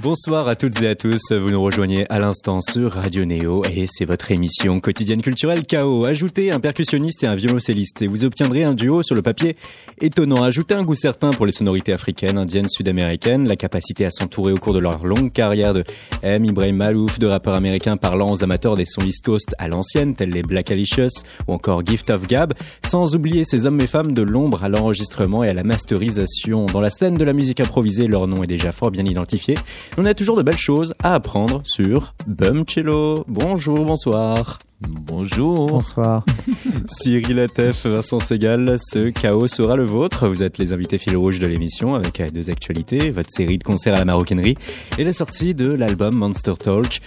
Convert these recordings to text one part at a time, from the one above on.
Bonsoir à toutes et à tous, vous nous rejoignez à l'instant sur Radio Néo et c'est votre émission quotidienne culturelle KO. Ajoutez un percussionniste et un violoncelliste et vous obtiendrez un duo sur le papier étonnant. Ajoutez un goût certain pour les sonorités africaines, indiennes, sud-américaines, la capacité à s'entourer au cours de leur longue carrière de M, Ibrahim Malouf, de rappeurs américains parlant aux amateurs des sons East Coast à l'ancienne, tels les Black Alicious ou encore Gift of Gab, sans oublier ces hommes et femmes de l'ombre à l'enregistrement et à la masterisation. Dans la scène de la musique improvisée, leur nom est déjà fort bien identifié. On a toujours de belles choses à apprendre sur Bumcello. Bonjour, bonsoir. Bonjour. Bonsoir. Cyril Atef, Vincent Segal, ce chaos sera le vôtre. Vous êtes les invités fil rouge de l'émission avec deux actualités, votre série de concerts à la maroquinerie et la sortie de l'album Monster Talk.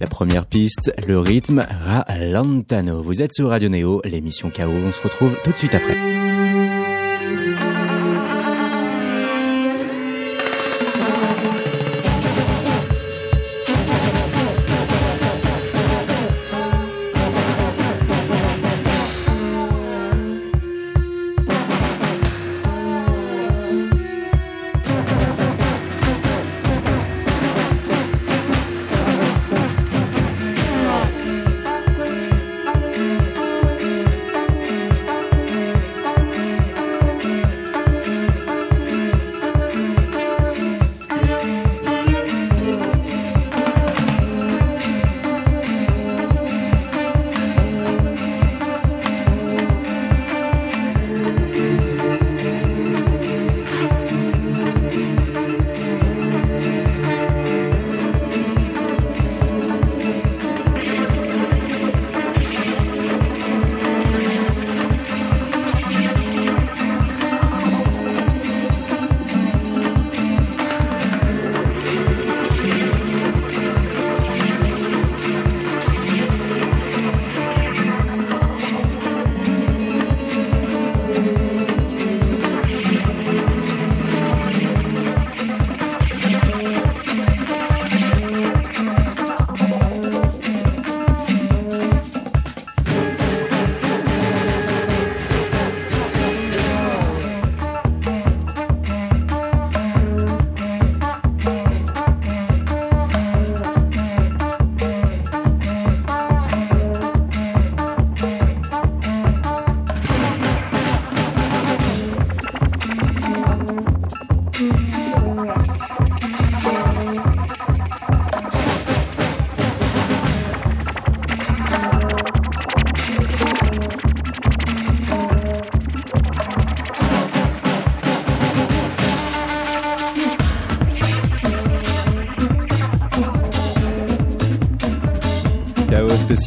La première piste, le rythme Ralantano. Vous êtes sur Radio Neo, l'émission chaos. On se retrouve tout de suite après.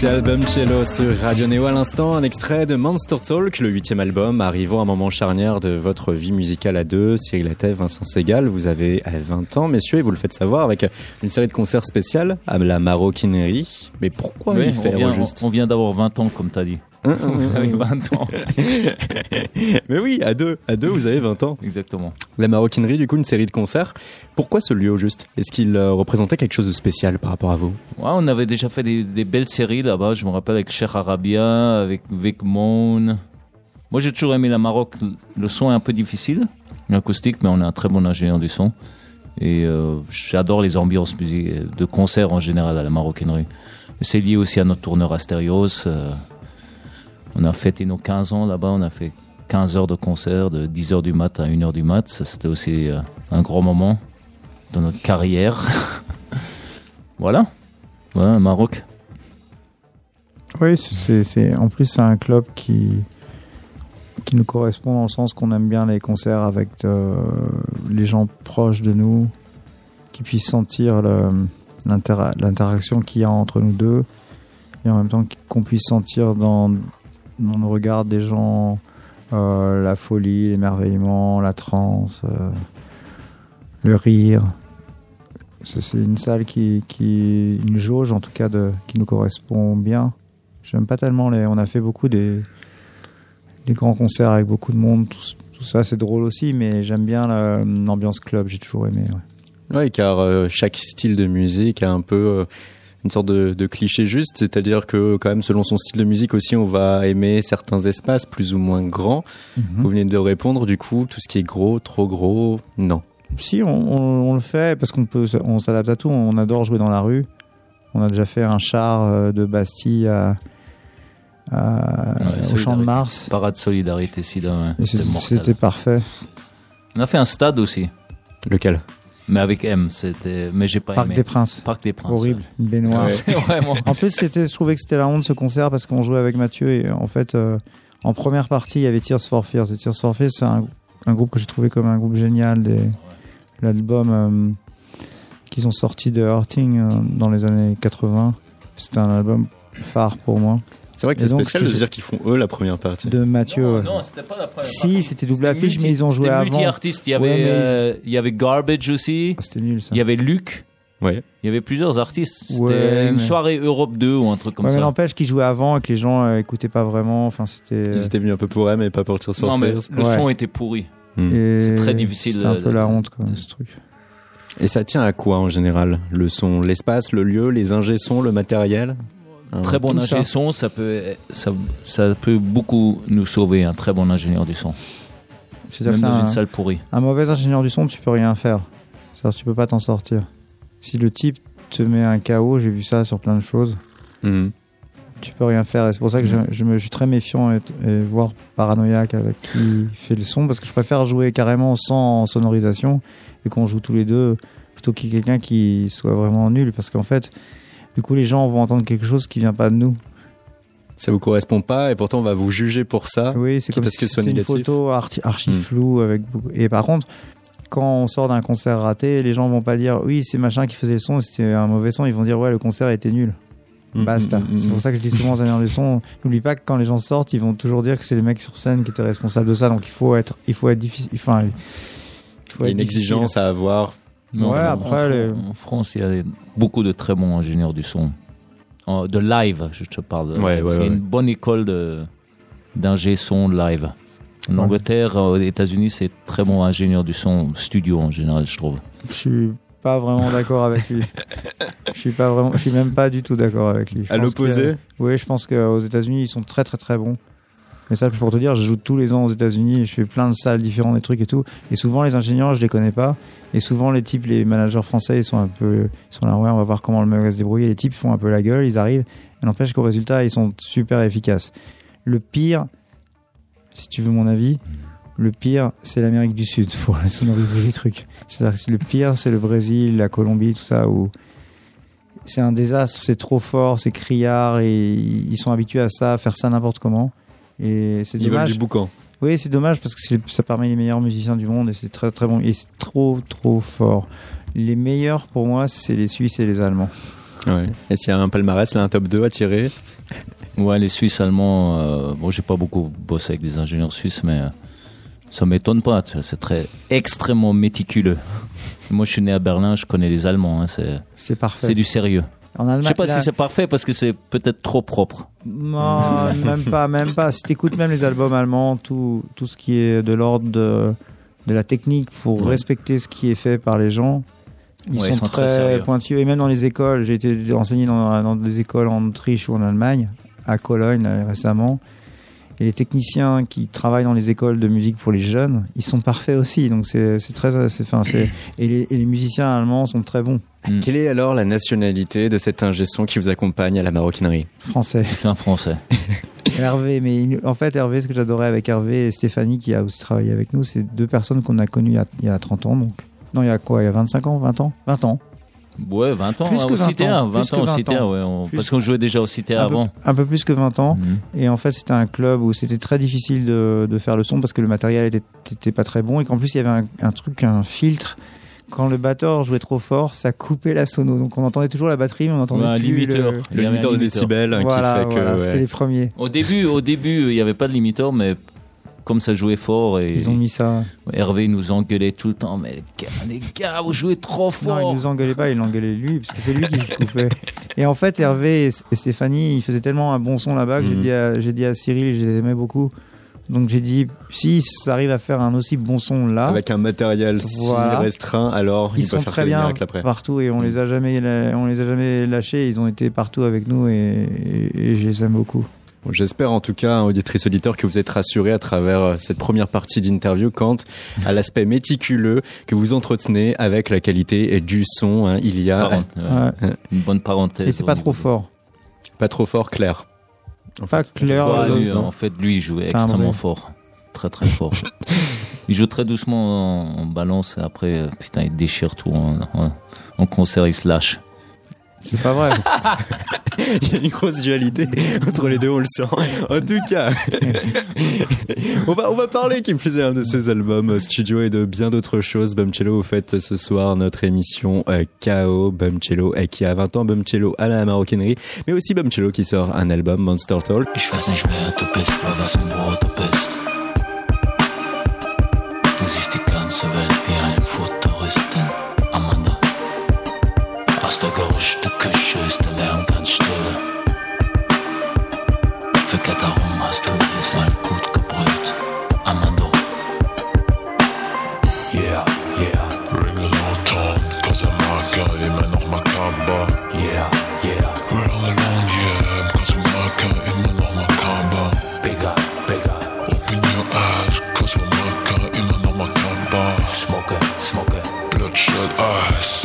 Spécial Bumcello sur Radio Neo à l'instant, un extrait de Monster Talk, le huitième album, arrivant à un moment charnière de votre vie musicale à deux. Cyril Attev, Vincent Segal, vous avez 20 ans, messieurs, et vous le faites savoir avec une série de concerts spéciales à la maroquinerie. Mais pourquoi oui, y faire on vient, juste on vient d'avoir 20 ans, comme tu as dit. vous avez 20 ans. Mais oui, à deux, à deux, vous avez 20 ans. Exactement. La maroquinerie, du coup, une série de concerts. Pourquoi ce lieu au juste? Est-ce qu'il euh, représentait quelque chose de spécial par rapport à vous? Ouais, On avait déjà fait des, des belles séries là-bas. Je me rappelle avec Cher Arabia, avec Vic Moon. Moi, j'ai toujours aimé la Maroc. Le son est un peu difficile, l'acoustique, mais on a un très bon ingénieur du son. Et euh, j'adore les ambiances musique, de concert en général à la maroquinerie. C'est lié aussi à notre tourneur Astérios. Euh, on a fêté nos 15 ans là-bas, on a fait 15 heures de concert de 10 heures du mat à 1 heure du mat. Ça, c'était aussi euh, un grand moment dans notre carrière. voilà. Voilà, Maroc. Oui, c'est, en plus, c'est un club qui, nous correspond dans le sens qu'on aime bien les concerts avec euh, les gens proches de nous, qui puissent sentir l'interaction qu'il y a entre nous deux, et en même temps qu'on puisse sentir dans, dans nos regards des gens euh, la folie, l'émerveillement, la transe, euh, le rire. C'est une salle qui, qui, une jauge en tout cas qui nous correspond bien. J'aime pas tellement les. On a fait beaucoup des, grands concerts avec beaucoup de monde. Tout, ça, c'est drôle aussi, mais j'aime bien la- l'ambiance club. J'ai toujours aimé. Oui, car euh, chaque style de musique a un peu une sorte de, de cliché juste, c'est-à-dire que quand même selon son style de musique aussi, on va aimer certains espaces plus ou moins grands. Mhm. Vous venez de répondre, du coup, tout ce qui est gros, trop gros, non. Si, on, on- on le fait parce qu'on peut, on s'adapte à tout. On adore jouer dans la rue. On a déjà fait un char euh, de Bastille à, à- Ouais, au Champ de. Mars. Parade solidarité sida, ouais. C'était parfait. On a fait un stade aussi, Lequel? Mais avec M, c'était, mais j'ai pas Parc aimé. des Princes. Parc des Princes. Horrible. Une baignoire. Ouais. C'est vraiment. En plus, c'était, je trouvais que c'était la honte ce concert parce qu'on jouait avec Mathieu et en fait, euh, en première partie, il y avait Tears for Fears. Et Tears for Fears, c'est un, un groupe que j'ai trouvé comme un groupe génial. Des, l'album euh, qu'ils ont sorti de Hurting euh, dans les années 80. C'était un album phare pour moi. C'est vrai que c'est spécial de je- se dire qu'ils font eux la première partie. De Mathieu. Non, ouais. non, c'était pas la première Si, partie. c'était double C'était affiche, mais ils ont joué c'était avant. multi-artistes. Il y avait, Ouais, mais- euh, il y avait Garbage aussi. Ah, C'était nul ça. Il y avait Luc. Ouais. Il y avait plusieurs artistes. C'était Ouais, une mais- soirée Europe 2 ou un truc comme Ouais, mais ça. n'empêche qu'ils jouaient avant et que les gens euh, écoutaient pas vraiment. Enfin, c'était. Ils étaient venus un peu pour M et pas pour Tears for Non, mais le Ouais. son était pourri. Et c'est très difficile C'était un peu la honte, quoi, de- ce truc. Et ça tient à quoi en général Le son, l'espace, le lieu, les ingé le matériel? Un- Très bon tout ingé ça. son, ça peut, ça, ça peut beaucoup nous sauver, un très bon ingénieur du son. C'est-à-dire Même que dans c'est une un, salle pourrie. un mauvais ingénieur du son, tu peux rien faire. C'est-à-dire que tu peux pas t'en sortir. Si le type te met un KO, j'ai vu ça sur plein de choses, Hmm. tu peux rien faire. Et c'est pour ça que je, je me, je suis très méfiant et, et voire paranoïaque avec qui fait le son, parce que je préfère jouer carrément sans sonorisation et qu'on joue tous les deux plutôt qu'il y ait quelqu'un qui soit vraiment nul, parce qu'en fait, du coup, les gens vont entendre quelque chose qui vient pas de nous. Ça vous correspond pas et pourtant on va vous juger pour ça. Oui, c'est comme à ce si c'est une photo archi, archi Mm. floue avec. Et par contre, quand on sort d'un concert raté, les gens vont pas dire oui, c'est machin qui faisait le son, c'était un mauvais son. Ils vont dire ouais, le concert était nul. Hmm, Basta. hmm, hmm, C'est hmm. pour ça que je dis souvent aux ingénieurs du son, n'oublie pas que quand les gens sortent, ils vont toujours dire que c'est les mecs sur scène qui étaient responsables de ça. Donc il faut être, il faut être difficile. Enfin, il faut Il y a une difficile. exigence à avoir. Mais en Ouais, Fran- après, en, les- en France, il y a beaucoup de très bons ingénieurs du son. En- de live, je te parle. Ouais, ouais, c'est ouais. une bonne école de, d'ingé son live. En Ouais. Angleterre, aux États-Unis, c'est très bon ingénieur du son studio en général, je trouve. Je suis pas vraiment d'accord avec lui. Je suis pas vraiment, je suis même pas du tout d'accord avec lui. Je À l'opposé Oui, je pense qu'aux États-Unis, ils sont très très très bons. Mais ça, pour te dire, je joue tous les ans aux États-Unis je fais plein de salles différentes, des trucs et tout. Et souvent, les ingénieurs, je les connais pas. Et souvent, les types, les managers français, ils sont un peu, ils sont là, ouais, on va voir comment le mec va se débrouiller. Les types font un peu la gueule, ils arrivent. Et n'empêche qu'au résultat, ils sont super efficaces. Le pire, si tu veux mon avis, le pire, c'est l'Amérique du Sud pour sonoriser les trucs. C'est-à-dire que le pire, c'est le Brésil, la Colombie, tout ça, où c'est un désastre, c'est trop fort, c'est criard et ils sont habitués à ça, à faire ça n'importe comment. Et c'est dommage. du boucan. Oui, c'est dommage parce que c'est- ça permet les meilleurs musiciens du monde et c'est très très bon et c'est trop trop fort. Les meilleurs pour moi, c'est les Suisses et les Allemands. Ouais. Et s'il y a un palmarès, là, un top 2 à tirer Ouais, les Suisses allemands, euh, bon, j'ai pas beaucoup bossé avec des ingénieurs suisses, mais euh, ça m'étonne pas. C'est très extrêmement méticuleux. Moi, je suis né à Berlin, je connais les Allemands. hein, c'est C'est parfait. c'est du sérieux. En Allemagne, Je sais pas là- si c'est parfait parce que c'est peut-être trop propre. Non, même pas, même pas. Si t'écoutes même les albums allemands, tout, tout ce qui est de l'ordre de, de la technique pour Ouais. respecter ce qui est fait par les gens, ils, Ouais, sont ils sont très très, pointus. Et même dans les écoles, j'ai été enseigné dans, dans des écoles en Autriche ou en Allemagne, à Cologne là, récemment. Et les techniciens qui travaillent dans les écoles de musique pour les jeunes, ils sont parfaits aussi. Donc c'est très, enfin, c'est, et les, et les musiciens allemands sont très bons, Quelle est alors la nationalité de cet ingé son qui vous accompagne à la maroquinerie? Français. Un Français. Hervé, mais il- en fait, Hervé, ce que j'adorais avec Hervé et Stéphanie, qui a aussi travaillé avec nous, c'est deux personnes qu'on a connues il y a, il y a 30 ans. Donc. Non, il y a quoi? Il y a 25 ans 20 ans? 20 ans Ouais, 20 ans Plus hein, que au 20 CTA. ans, 20 plus que ans au 20 CTA, ans. ouais. on- Plus- Parce qu'on jouait déjà au un peu, avant. un peu plus que 20 ans. Mhm. Et en fait, c'était un club où c'était très difficile de, de faire le son parce que le matériel était, était pas très bon et qu'en plus, il y avait un, un truc, un filtre. Quand le batteur jouait trop fort, ça coupait la sono. Donc on entendait toujours la batterie, mais on entendait Ouais, un plus limiteur. le... Limiteur de décibels hein, Voilà, qui fait que. voilà, ouais. c'était les premiers. Au début, au début, il n'y avait pas de limiteur, mais comme ça jouait fort et Ils ont mis ça. Hervé nous engueulait tout le temps. Mais les gars, les gars, vous jouez trop Non, fort. il nous engueulait pas, il engueulait lui, parce que c'est lui qui coupait. Et en fait, Hervé et Stéphanie, ils faisaient tellement un bon son là-bas que j'ai Mhm. dit, à- j'ai dit à Cyril, je les aimais beaucoup, Donc j'ai dit, si ça arrive à faire un aussi bon son là, Avec un matériel Voilà. si restreint, alors ils ils, peuvent sont faire très bien miracles après. partout et on les a jamais, on les a jamais lâchés. Ils ont été partout avec nous et, et- et je les aime beaucoup. Bon, J'espère en tout cas, auditrice auditeur, que vous êtes rassurés à travers euh, cette première partie d'interview quant à l'aspect méticuleux que vous entretenez avec la qualité du son. hein. Il y a Parent- ouais. Ouais. Une bonne parenthèse. Et c'est pas trop de- fort. pas trop fort, clair. En Pas fait. clair. Ouais, lui, non. en fait, lui, il jouait Timbré. extrêmement fort. Très, très fort. il joue très doucement en, balance et après, euh, putain, il déchire tout. En, en- en concert, il se lâche. C'est pas vrai. Il y a une grosse dualité entre les deux, on le sent. En tout cas, on va, on va parler qui me faisait un de ses albums euh, studio et de bien d'autres choses. Bumcello, vous faites ce soir notre émission euh, KO. Bumcello euh, qui a 20 ans, Bumcello à la maroquinerie, mais aussi Bumcello qui sort un album, Monster Talk. us.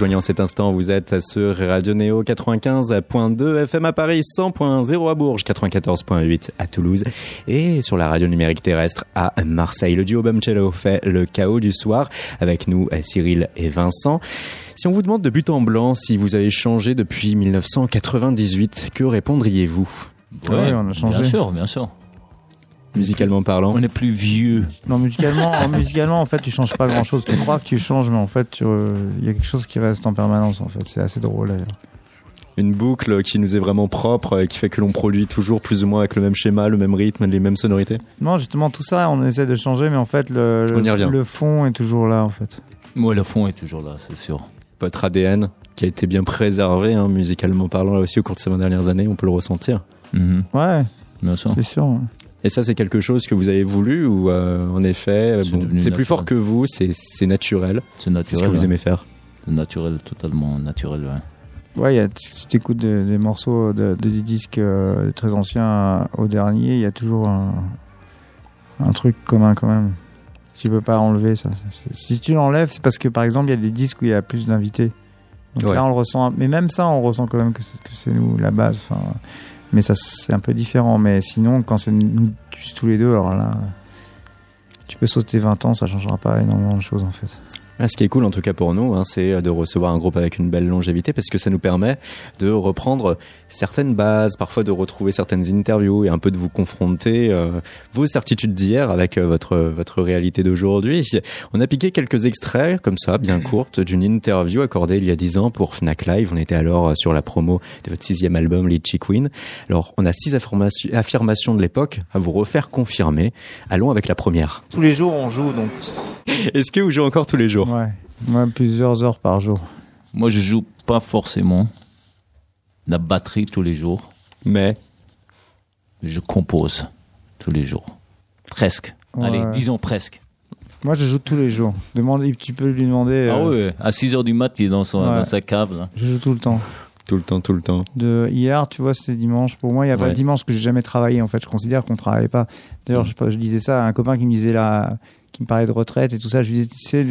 En cet instant, vous êtes sur Radio Néo 95.2 FM à Paris, 100.0 à Bourges, 94.8 à Toulouse et sur la radio numérique terrestre à Marseille. Le duo Bumcello fait le chaos du soir avec nous Cyril et Vincent. Si on vous demande de but en blanc si vous avez changé depuis 1998, que répondriez-vous? Ouais, on a changé. Bien sûr, bien sûr. Musicalement parlant On est plus vieux. Non, musicalement, en- musicalement, en fait, tu changes pas grand chose. Tu crois que tu changes, mais en fait, euh, il y a quelque chose qui reste en permanence, en fait. C'est assez drôle, d'ailleurs. Une boucle qui nous est vraiment propre et qui fait que l'on produit toujours plus ou moins avec le même schéma, le même rythme, les mêmes sonorités Non, justement, tout ça, on essaie de changer, mais en fait, le, fond est toujours là, en fait. Moi, le fond est toujours là, c'est sûr. Votre ADN qui a été bien préservé, hein, musicalement parlant, là aussi au cours de ces 20 dernières années, on peut le ressentir. Mhm, Ouais, Bien sûr. c'est sûr. ouais. Et ça, c'est quelque chose que vous avez voulu ou euh, en effet, C'est bon, plus naturel. fort que vous, c'est c'est naturel, C'est ce que vous aimez faire. C'est naturel, totalement naturel. ouais. Ouais, il y a, si tu écoutes des, des morceaux de, de- des disques euh, très anciens au dernier, il y a toujours un, un truc commun quand même. Tu peux pas enlever ça. Si tu l'enlèves, c'est parce que par exemple, il y a des disques où il y a plus d'invités. Donc Ouais. là, on le ressent. Mais même ça, on ressent quand même que c'est, que c'est nous la base. Enfin, mais ça, c'est un peu différent. Mais sinon, quand c'est nous tous les deux, alors là, tu peux sauter 20 ans, ça changera pas énormément de choses en fait. Ah, Ce qui est cool en tout cas pour nous, hein, c'est de recevoir un groupe avec une belle longévité parce que ça nous permet de reprendre certaines bases, parfois de retrouver certaines interviews et un peu de vous confronter euh, vos certitudes d'hier avec euh, votre votre réalité d'aujourd'hui. On a piqué quelques extraits comme ça, bien courtes, d'une interview accordée il y a dix ans pour Fnac Live. On était alors euh, sur la promo de votre sixième album Litchi Queen. Alors on a six affirmations affirmations de l'époque à vous refaire confirmer. Allons avec la première. Tous les jours, on joue donc. Est-ce que vous jouez encore tous les jours? Ouais, moi plusieurs heures par jour. Moi, je joue pas forcément la batterie tous les jours. Mais? Je compose tous les jours. Presque. Ouais. Allez, disons presque. Moi, je joue tous les jours. Demande, tu peux lui demander. Ah euh, ouais, à 6h du mat, il est dans, son, Ouais. dans sa cave. Là. Je joue tout le temps. Tout le temps, tout le temps. De hier, tu vois, c'était dimanche. Pour moi, il n'y a pas de dimanche que j'ai jamais travaillé. En fait, je considère qu'on travaille pas. D'ailleurs, je, je disais ça à un copain qui me disait là, qui me parlait de retraite et tout ça. Je lui disais, tu sais,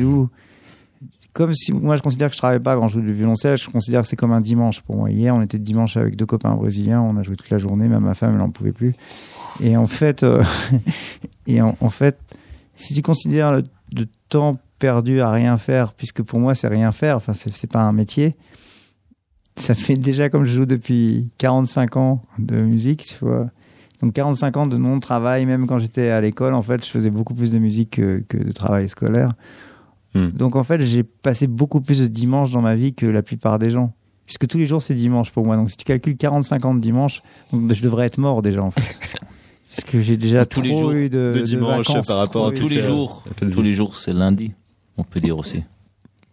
comme si moi je considère que je travaille pas quand je joue du violoncelle, je considère que c'est comme un dimanche pour moi. Hier, on était dimanche avec deux copains brésiliens, on a joué toute la journée, même ma femme, elle en pouvait plus. Et en fait, euh, et en, fait, si tu considères le, le temps perdu à rien faire, puisque pour moi c'est rien faire, enfin c'est pas un métier. Ça fait déjà comme je joue depuis 45 ans de musique, tu vois. Donc 45 ans de non-travail, même quand j'étais à l'école, en fait, je faisais beaucoup plus de musique que, que de travail scolaire. Hmm. Donc en fait, j'ai passé beaucoup plus de dimanches dans ma vie que la plupart des gens. Puisque tous les jours, c'est dimanche pour moi. Donc si tu calcules 45 ans de dimanche, donc je devrais être mort déjà, en fait. Parce que j'ai déjà Tous trop les jours eu de, de dimanche vacances, par rapport à Tous les jours, tous les jours, c'est lundi, on peut dire aussi.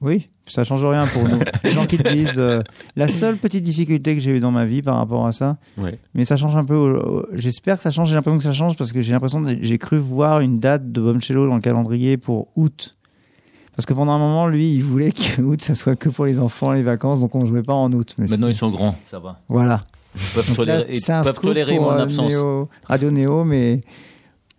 Oui, ça change rien pour nous. Les gens qui te disent euh, la seule petite difficulté que j'ai eue dans ma vie par rapport à ça, Ouais. mais ça change un peu. au- au- J'espère que ça change. J'ai l'impression que ça change parce que j'ai l'impression que j'ai cru voir une date de Bombchello dans le calendrier pour août. Parce que pendant un moment, lui, il voulait que août, ça soit que pour les enfants, les vacances, donc on jouait pas en août. Mais Maintenant, ils sont grands, ça va. voilà. Ils peuvent Donc là, tolérer, ils peuvent tolérer mon euh, absence. Néo- Radio Néo, mais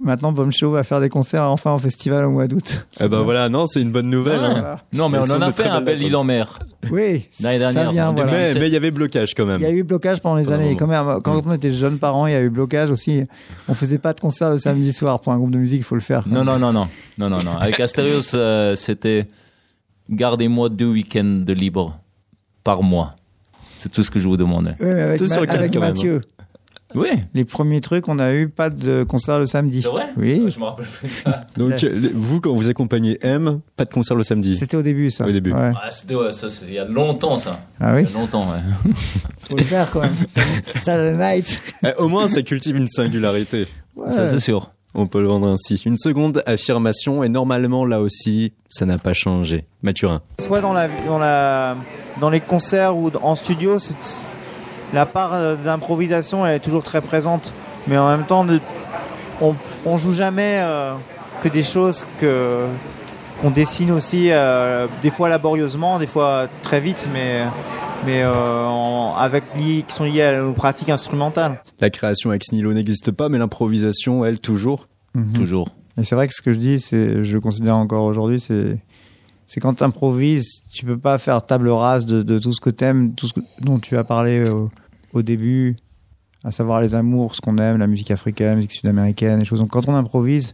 maintenant Bombshow va faire des concerts enfin en festival au mois d'août. Eh ben voilà, non, c'est une bonne nouvelle. hein. Voilà. Non, mais Elles on en a fait un bel île en mer. Oui, L'année ça dernière, vient. Voilà. Mais 2017. mais il y avait blocage quand même. Il y a eu blocage pendant les Pendant années. quand, même, quand on était jeunes parents, il y a eu blocage aussi. On faisait pas de concert le samedi soir. Pour un groupe de musique, il faut le faire. Non, non, non, non, non, non, non. Avec Asterios, euh, c'était gardez-moi deux week-ends de libre par mois. C'est tout ce que je vous demandais. Oui, mais avec, Tout sur Ma- avec quand même. Oui. Les premiers trucs, on a eu pas de concert le samedi. C'est vrai Oui. Je me rappelle plus de ça. Donc vous, quand vous accompagnez M, pas de concert le samedi. C'était au début, ça. Au début. Ouais. Ah, c'était, ouais, ça, c'est il y a longtemps, ça. Ah oui. Il y a longtemps, ouais. Faut le faire quand même. Saturday night. Eh, au moins, ça cultive une singularité. Ouais. Ça, c'est sûr. On peut le vendre ainsi. Une seconde affirmation, et normalement, là aussi, ça n'a pas changé. Mathurin. soit dans la dans la dans les concerts ou en studio, c'est la part euh, d'improvisation elle est toujours très présente, mais en même temps, on on joue jamais euh, que des choses que qu'on dessine aussi, euh, des fois laborieusement, des fois très vite, mais mais euh, en- avec liés, qui sont liées à nos pratiques instrumentales. La création ex nihilo n'existe pas, mais l'improvisation, elle, toujours. Toujours. Et c'est vrai que ce que je dis, c'est, je considère encore aujourd'hui, c'est, c'est quand tu improvises, tu peux pas faire table rase de, tout ce que t'aimes, tout ce dont tu as parlé au, début, à savoir les amours, ce qu'on aime, la musique africaine, la musique sud-américaine, les choses. Donc quand on improvise,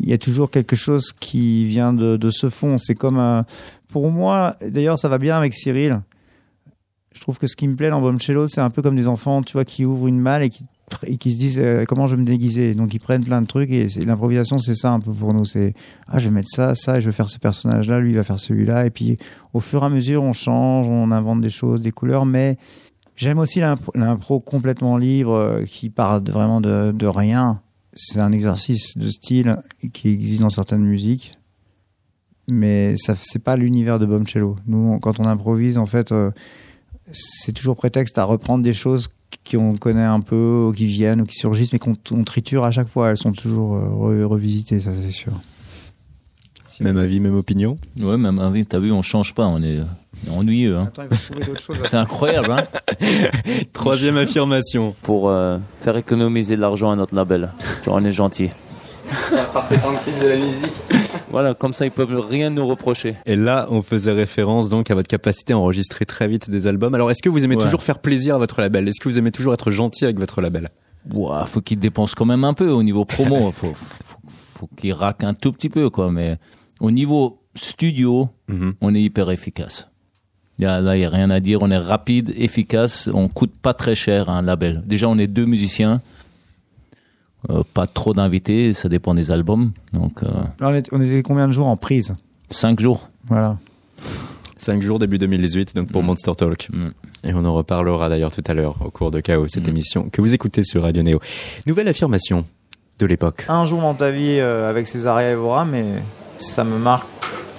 il y a toujours quelque chose qui vient de, ce fond. C'est comme un, pour moi, d'ailleurs, ça va bien avec Cyril. Je trouve que ce qui me plaît dans Bombchello, c'est un peu comme des enfants, tu vois, qui ouvrent une malle et qui, et qui se disent euh, comment je vais me déguiser. Donc ils prennent plein de trucs et l'improvisation, c'est ça un peu pour nous. C'est ah, je vais mettre ça, ça, et je vais faire ce personnage-là, lui il va faire celui-là. Et puis au fur et à mesure, on change, on invente des choses, des couleurs, mais j'aime aussi l'impro complètement libre euh, qui part vraiment de, rien. C'est un exercice de style qui existe dans certaines musiques. Mais ça, c'est pas l'univers de Bombchello. Nous, quand on improvise, en fait, euh, c'est toujours prétexte à reprendre des choses qu'on connaît un peu, ou qui viennent, ou qui surgissent, mais qu'on on triture à chaque fois. Elles sont toujours euh, re- revisitées, ça c'est sûr. Même avis, même opinion? Ouais, même avis, t'as vu, on change pas, on est ennuyeux. Hein. C'est incroyable, hein Troisième affirmation. pour euh, faire économiser de l'argent à notre label. Genre, on est gentil. Voilà, comme ça ils peuvent rien nous reprocher. Et là, on faisait référence donc à votre capacité à enregistrer très vite des albums. Alors, est-ce que vous aimez Ouais. toujours faire plaisir à votre label? Est-ce que vous aimez toujours être gentil avec votre label? Ouah, faut qu'il dépense quand même un peu au niveau promo. faut, faut, faut qu'il raque un tout petit peu, quoi. Mais au niveau studio, Mhm. on est hyper efficace. Là, il n'y a rien à dire. On est rapide, efficace. On coûte pas très cher à un label. Déjà, on est deux musiciens. Euh, pas trop d'invités. Ça dépend des albums. Donc, euh, Là, on, était combien de jours en prise? cinq jours. Voilà. 5 jours début 2018, donc pour. Monster Talk. Et on en reparlera d'ailleurs tout à l'heure au cours de Chaos, cette émission que vous écoutez sur Radio Néo. Nouvelle affirmation de l'époque. Un jour dans ta vie euh, avec Césaria Evora, mais ça me marque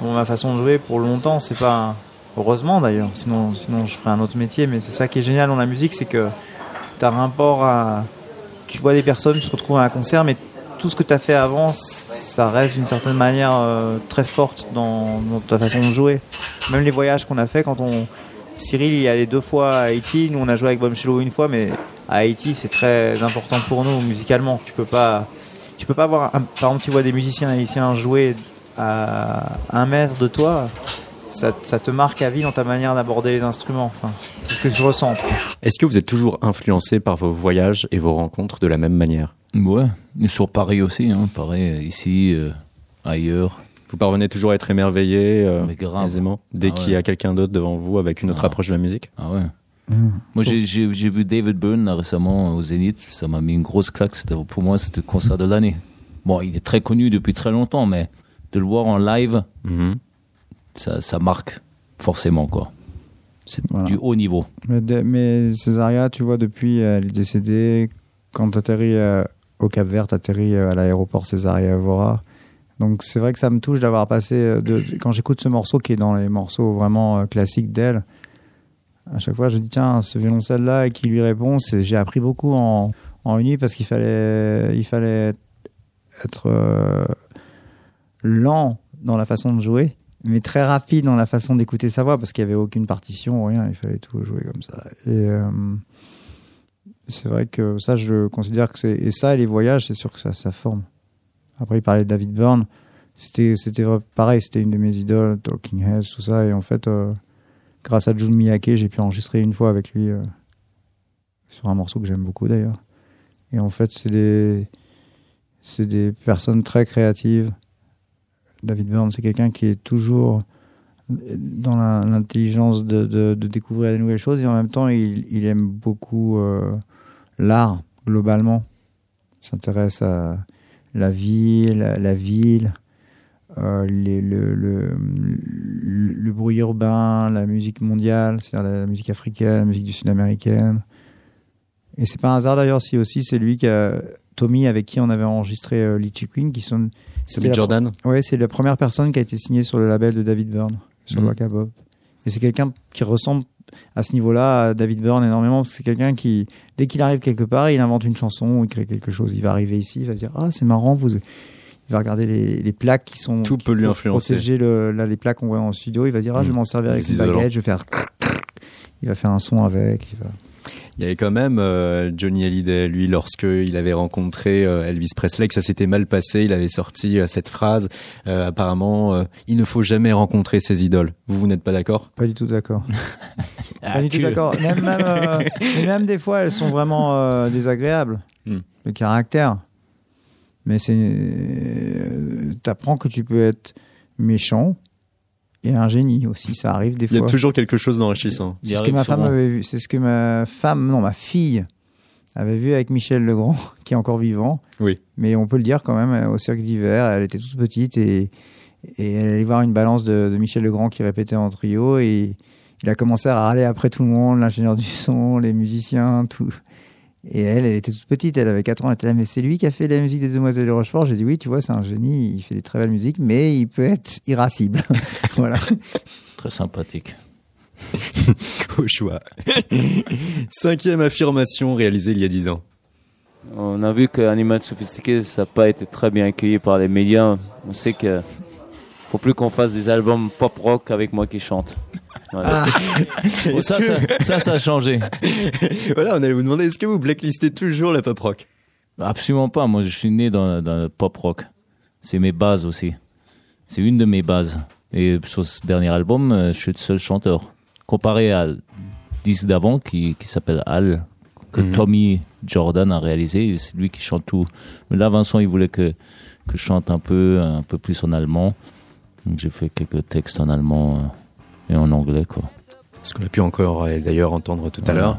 dans ma façon de jouer pour longtemps. C'est pas heureusement d'ailleurs, sinon sinon je ferais un autre métier. Mais c'est ça qui est génial dans la musique, c'est que t'as un rapport à, tu vois des personnes, tu te retrouves à un concert, mais tout ce que t'as fait avant, ça reste d'une certaine manière euh, très forte dans, ta façon de jouer. Même les voyages qu'on a fait quand on. Cyril il y allé deux fois à Haïti, nous on a joué avec Bombshello une fois, mais à Haïti c'est très important pour nous musicalement. Tu peux pas, tu peux pas voir. Un, par exemple, tu vois des musiciens haïtiens jouer à un mètre de toi, ça, ça te marque à vie dans ta manière d'aborder les instruments. Enfin, c'est ce que je ressens. Est-ce que vous êtes toujours influencé par vos voyages et vos rencontres de la même manière? Ouais, et sur Paris aussi, hein, pareil, ici, euh, ailleurs. Vous parvenez toujours à être émerveillé euh, Mais grave. aisément dès Ah qu'il y a quelqu'un d'autre devant vous avec une autre Ah. approche de la musique? Ah ouais. Moi, j'ai- j'ai j'ai vu David Byrne là, récemment au Zénith. Ça m'a mis une grosse claque. C'était pour moi, c'était le concert de l'année. Bon, il est très connu depuis très longtemps, mais de le voir en live, Mhm. Ça, ça marque forcément quoi. C'est Voilà. du haut niveau. Mais, de- mais Césaria, tu vois, depuis, euh, elle est décédée. Quand tu atterris au Cap Vert, tu atterris à l'aéroport Césaria Evora. Donc c'est vrai que ça me touche d'avoir passé. euh, De, quand j'écoute ce morceau qui est dans les morceaux vraiment euh, classiques d'elle, à chaque fois je dis tiens, ce violoncelle-là et qui lui répond, j'ai appris beaucoup en, en nuit parce qu'il fallait, il fallait être euh, lent dans la façon de jouer mais très rapide dans la façon d'écouter sa voix parce qu'il n'y avait aucune partition, rien, il fallait tout jouer comme ça. Et euh, c'est vrai que ça, je considère que c'est. Et ça, et les voyages, c'est sûr que ça, ça forme. Après, il parlait de David Byrne, c'était c'était pareil, c'était une de mes idoles, Talking Heads, tout ça. Et en fait, euh, grâce à Jun Miyake, j'ai pu enregistrer une fois avec lui euh, sur un morceau que j'aime beaucoup d'ailleurs. Et en fait, c'est des. C'est des personnes très créatives. David Byrne, c'est quelqu'un qui est toujours dans l'intelligence de, de- de découvrir des nouvelles choses et en même temps, il, aime beaucoup euh, l'art globalement. Il s'intéresse à la vie, la, ville, euh, les- le, bruit urbain, la musique mondiale, c'est-à-dire la musique africaine, la musique du sud-américaine. Et c'est pas un hasard d'ailleurs si aussi c'est lui qui a Tommy avec qui on avait enregistré euh, Queen qui sont c'était Jordan Ouais, c'est la première personne qui a été signée sur le label de David Byrne, sur Waka Bob. Et c'est quelqu'un qui ressemble à ce niveau-là à David Byrne énormément, parce que c'est quelqu'un qui, dès qu'il arrive quelque part, il invente une chanson, ou il crée quelque chose. Il va arriver ici, il va dire Ah, c'est marrant, vous. Il va regarder les, les plaques qui sont. Tout qui peut lui influencer. Protéger le, là, les plaques qu'on voit en studio. Il va dire Ah, je vais Mhm. m'en servir avec une baguette, je vais faire. Il va faire un son avec. il va- Il y avait quand même euh, Johnny Hallyday, lui, lorsque il avait rencontré euh, Elvis Presley, que ça s'était mal passé, il avait sorti euh, cette phrase. euh, apparemment, euh, il ne faut jamais rencontrer ses idoles. Vous, vous n'êtes pas d'accord? Pas du tout d'accord. Ah, Pas du tout d'accord. Même, même, euh, même des fois, elles sont vraiment euh, désagréables. Hmm. Le caractère. Mais c'est. euh, T'apprends que tu peux être méchant et un génie aussi. Ça arrive des Il y a fois. toujours quelque chose d'enrichissant. C'est ce que ma femme souvent. avait vu. C'est ce que ma femme, non, ma fille avait vu avec Michel Legrand, qui est encore vivant. Oui. Mais on peut le dire quand même, euh, au cirque d'hiver, elle était toute petite et, et elle allait voir une balance de, de Michel Legrand qui répétait en trio et il a commencé à râler après tout le monde, l'ingénieur du son, les musiciens, tout. Et elle, elle était toute petite, elle avait 4 ans, elle était là, mais c'est lui qui a fait la musique des Demoiselles de Rochefort. J'ai dit oui, tu vois, c'est un génie, il fait des très belles musiques, mais il peut être irascible. voilà. Très sympathique. Au choix. Cinquième affirmation réalisée il y a dix ans. On a vu que Animal Sophistiqué, ça n'a pas été très bien accueilli par les médias. On sait que faut plus qu'on fasse des albums pop rock avec moi qui chante. Voilà. Bon, ça, ça, ça, ça a changé. voilà, on allait vous demander, est-ce que vous blacklistez toujours la pop rock? Absolument pas. Moi, je suis né dans, dans le pop rock. C'est mes bases aussi. C'est une de mes bases. Et sur ce dernier album, euh, je suis le seul chanteur. Comparé à le disque d'avant qui, qui s'appelle Al, que Mhm. Tommy Jordan a réalisé. C'est lui qui chante tout. Mais là, Vincent, il voulait que, que je chante un peu, un peu plus en allemand. Donc j'ai fait quelques textes en allemand euh, et en anglais, quoi. Ce qu'on a pu encore euh, d'ailleurs entendre tout à l'heure.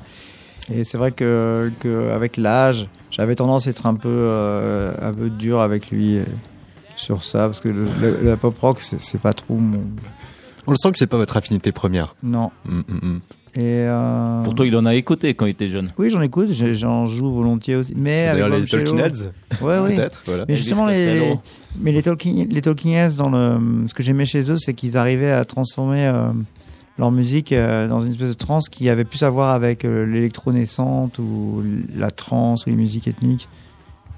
Et c'est vrai que, que avec l'âge, j'avais tendance à être un peu, euh, un peu dur avec lui euh, sur ça, parce que le, le- la pop rock, c'est c'est pas trop mon. On le sent que c'est pas votre affinité première. Non. Mm, mm, mm. Et euh, Pourtant, il en a écouté quand il était jeune. Oui, j'en écoute, j'en joue volontiers aussi. Mais avec les Talking Heads, Ouais, oui. peut-être. Voilà. Mais justement, les, mais les Talking, les Talking Heads, dans le, ce que j'aimais chez eux, c'est qu'ils arrivaient à transformer euh, leur musique euh, dans une espèce de trance qui avait plus à voir avec euh, l'électro naissante ou la trance ou les musiques ethniques.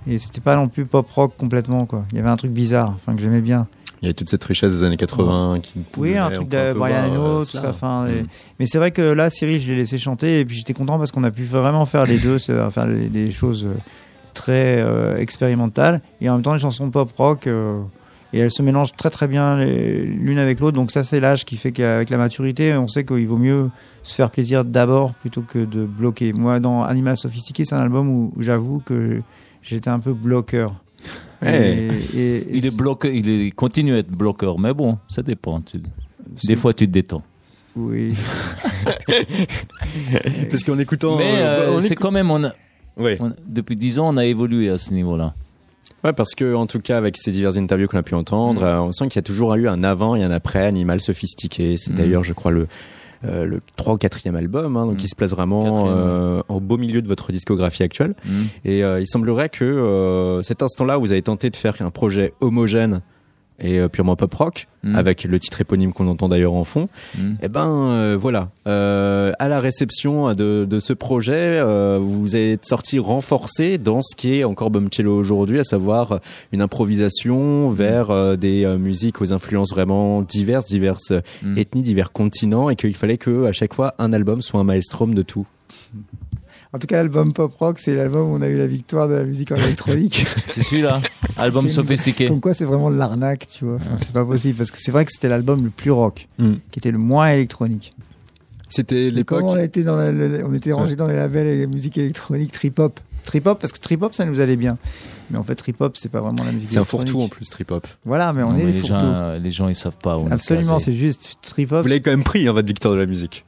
Et c'était pas non plus pop rock complètement, quoi. Il y avait un truc bizarre, enfin, que j'aimais bien. Il y a toute cette richesse des années 80 qui. Oui, un truc de Brian voir, Eno, tout ça. Enfin, Mm. Mais c'est vrai que là, Cyril, je l'ai laissé chanter et puis j'étais content parce qu'on a pu vraiment faire les deux, les- des choses euh, très euh, expérimentales et en même temps les chansons pop rock. euh, et elles se mélangent très très bien l'une avec l'autre. Donc ça, c'est l'âge qui fait qu'avec la maturité, on sait qu'il vaut mieux se faire plaisir d'abord plutôt que de bloquer. Moi, dans Animal Sophistiqué, c'est un album où j'avoue que j'étais un peu bloqueur. Et- et- Il est bloqué, il est- il continue à être bloqueur, mais bon, ça dépend. tu- Des fois, tu te détends. Oui. Parce qu'en écoutant. mais euh, on c'est écoute- quand même, on a- Ouais. on- depuis 10 ans, on a évolué à ce niveau-là. Ouais, parce que en tout cas, avec ces diverses interviews qu'on a pu entendre, euh, on sent qu'il y a toujours eu un avant et un après Animal Sophistiqué. C'est Mm. d'ailleurs, je crois, le euh, le 3 ou 4e album, hein, donc Mm. il se place vraiment euh, au beau milieu de votre discographie actuelle. Hmm. Et euh, il semblerait que euh, cet instant-là, vous avez tenté de faire un projet homogène et euh, purement pop rock, Mm. avec le titre éponyme qu'on entend d'ailleurs en fond. Hmm. Eh ben euh, voilà, euh, à la réception de, de ce projet, vous êtes sorti renforcé dans ce qui est encore Bumcello aujourd'hui, à savoir une improvisation vers euh, des musiques aux influences vraiment diverses, diverses Mm. ethnies, divers continents, et qu'il fallait que à chaque fois un album soit un maelstrom de tout. En tout cas, l'album pop rock, c'est l'album où on a eu la victoire de la musique en électronique. C'est celui-là, album sophistiqué. Comme quoi, c'est vraiment de l'arnaque, tu vois. Enfin, c'est pas possible parce que c'est vrai que c'était l'album le plus rock, Mm. qui était le moins électronique. C'était l'époque. On était dans la- la- on était rangé dans les labels et les musiques électroniques trip hop. Trip hop parce que trip hop ça nous allait bien. Mais en fait trip hop c'est pas vraiment la musique C'est un électronique. fourre-tout en plus, trip hop. Voilà, mais on Non, est mais des les, gens, les gens, ils savent pas. où on est Absolument, c'est juste trip hop. Vous l'avez quand même pris, hein, votre victoire de la musique.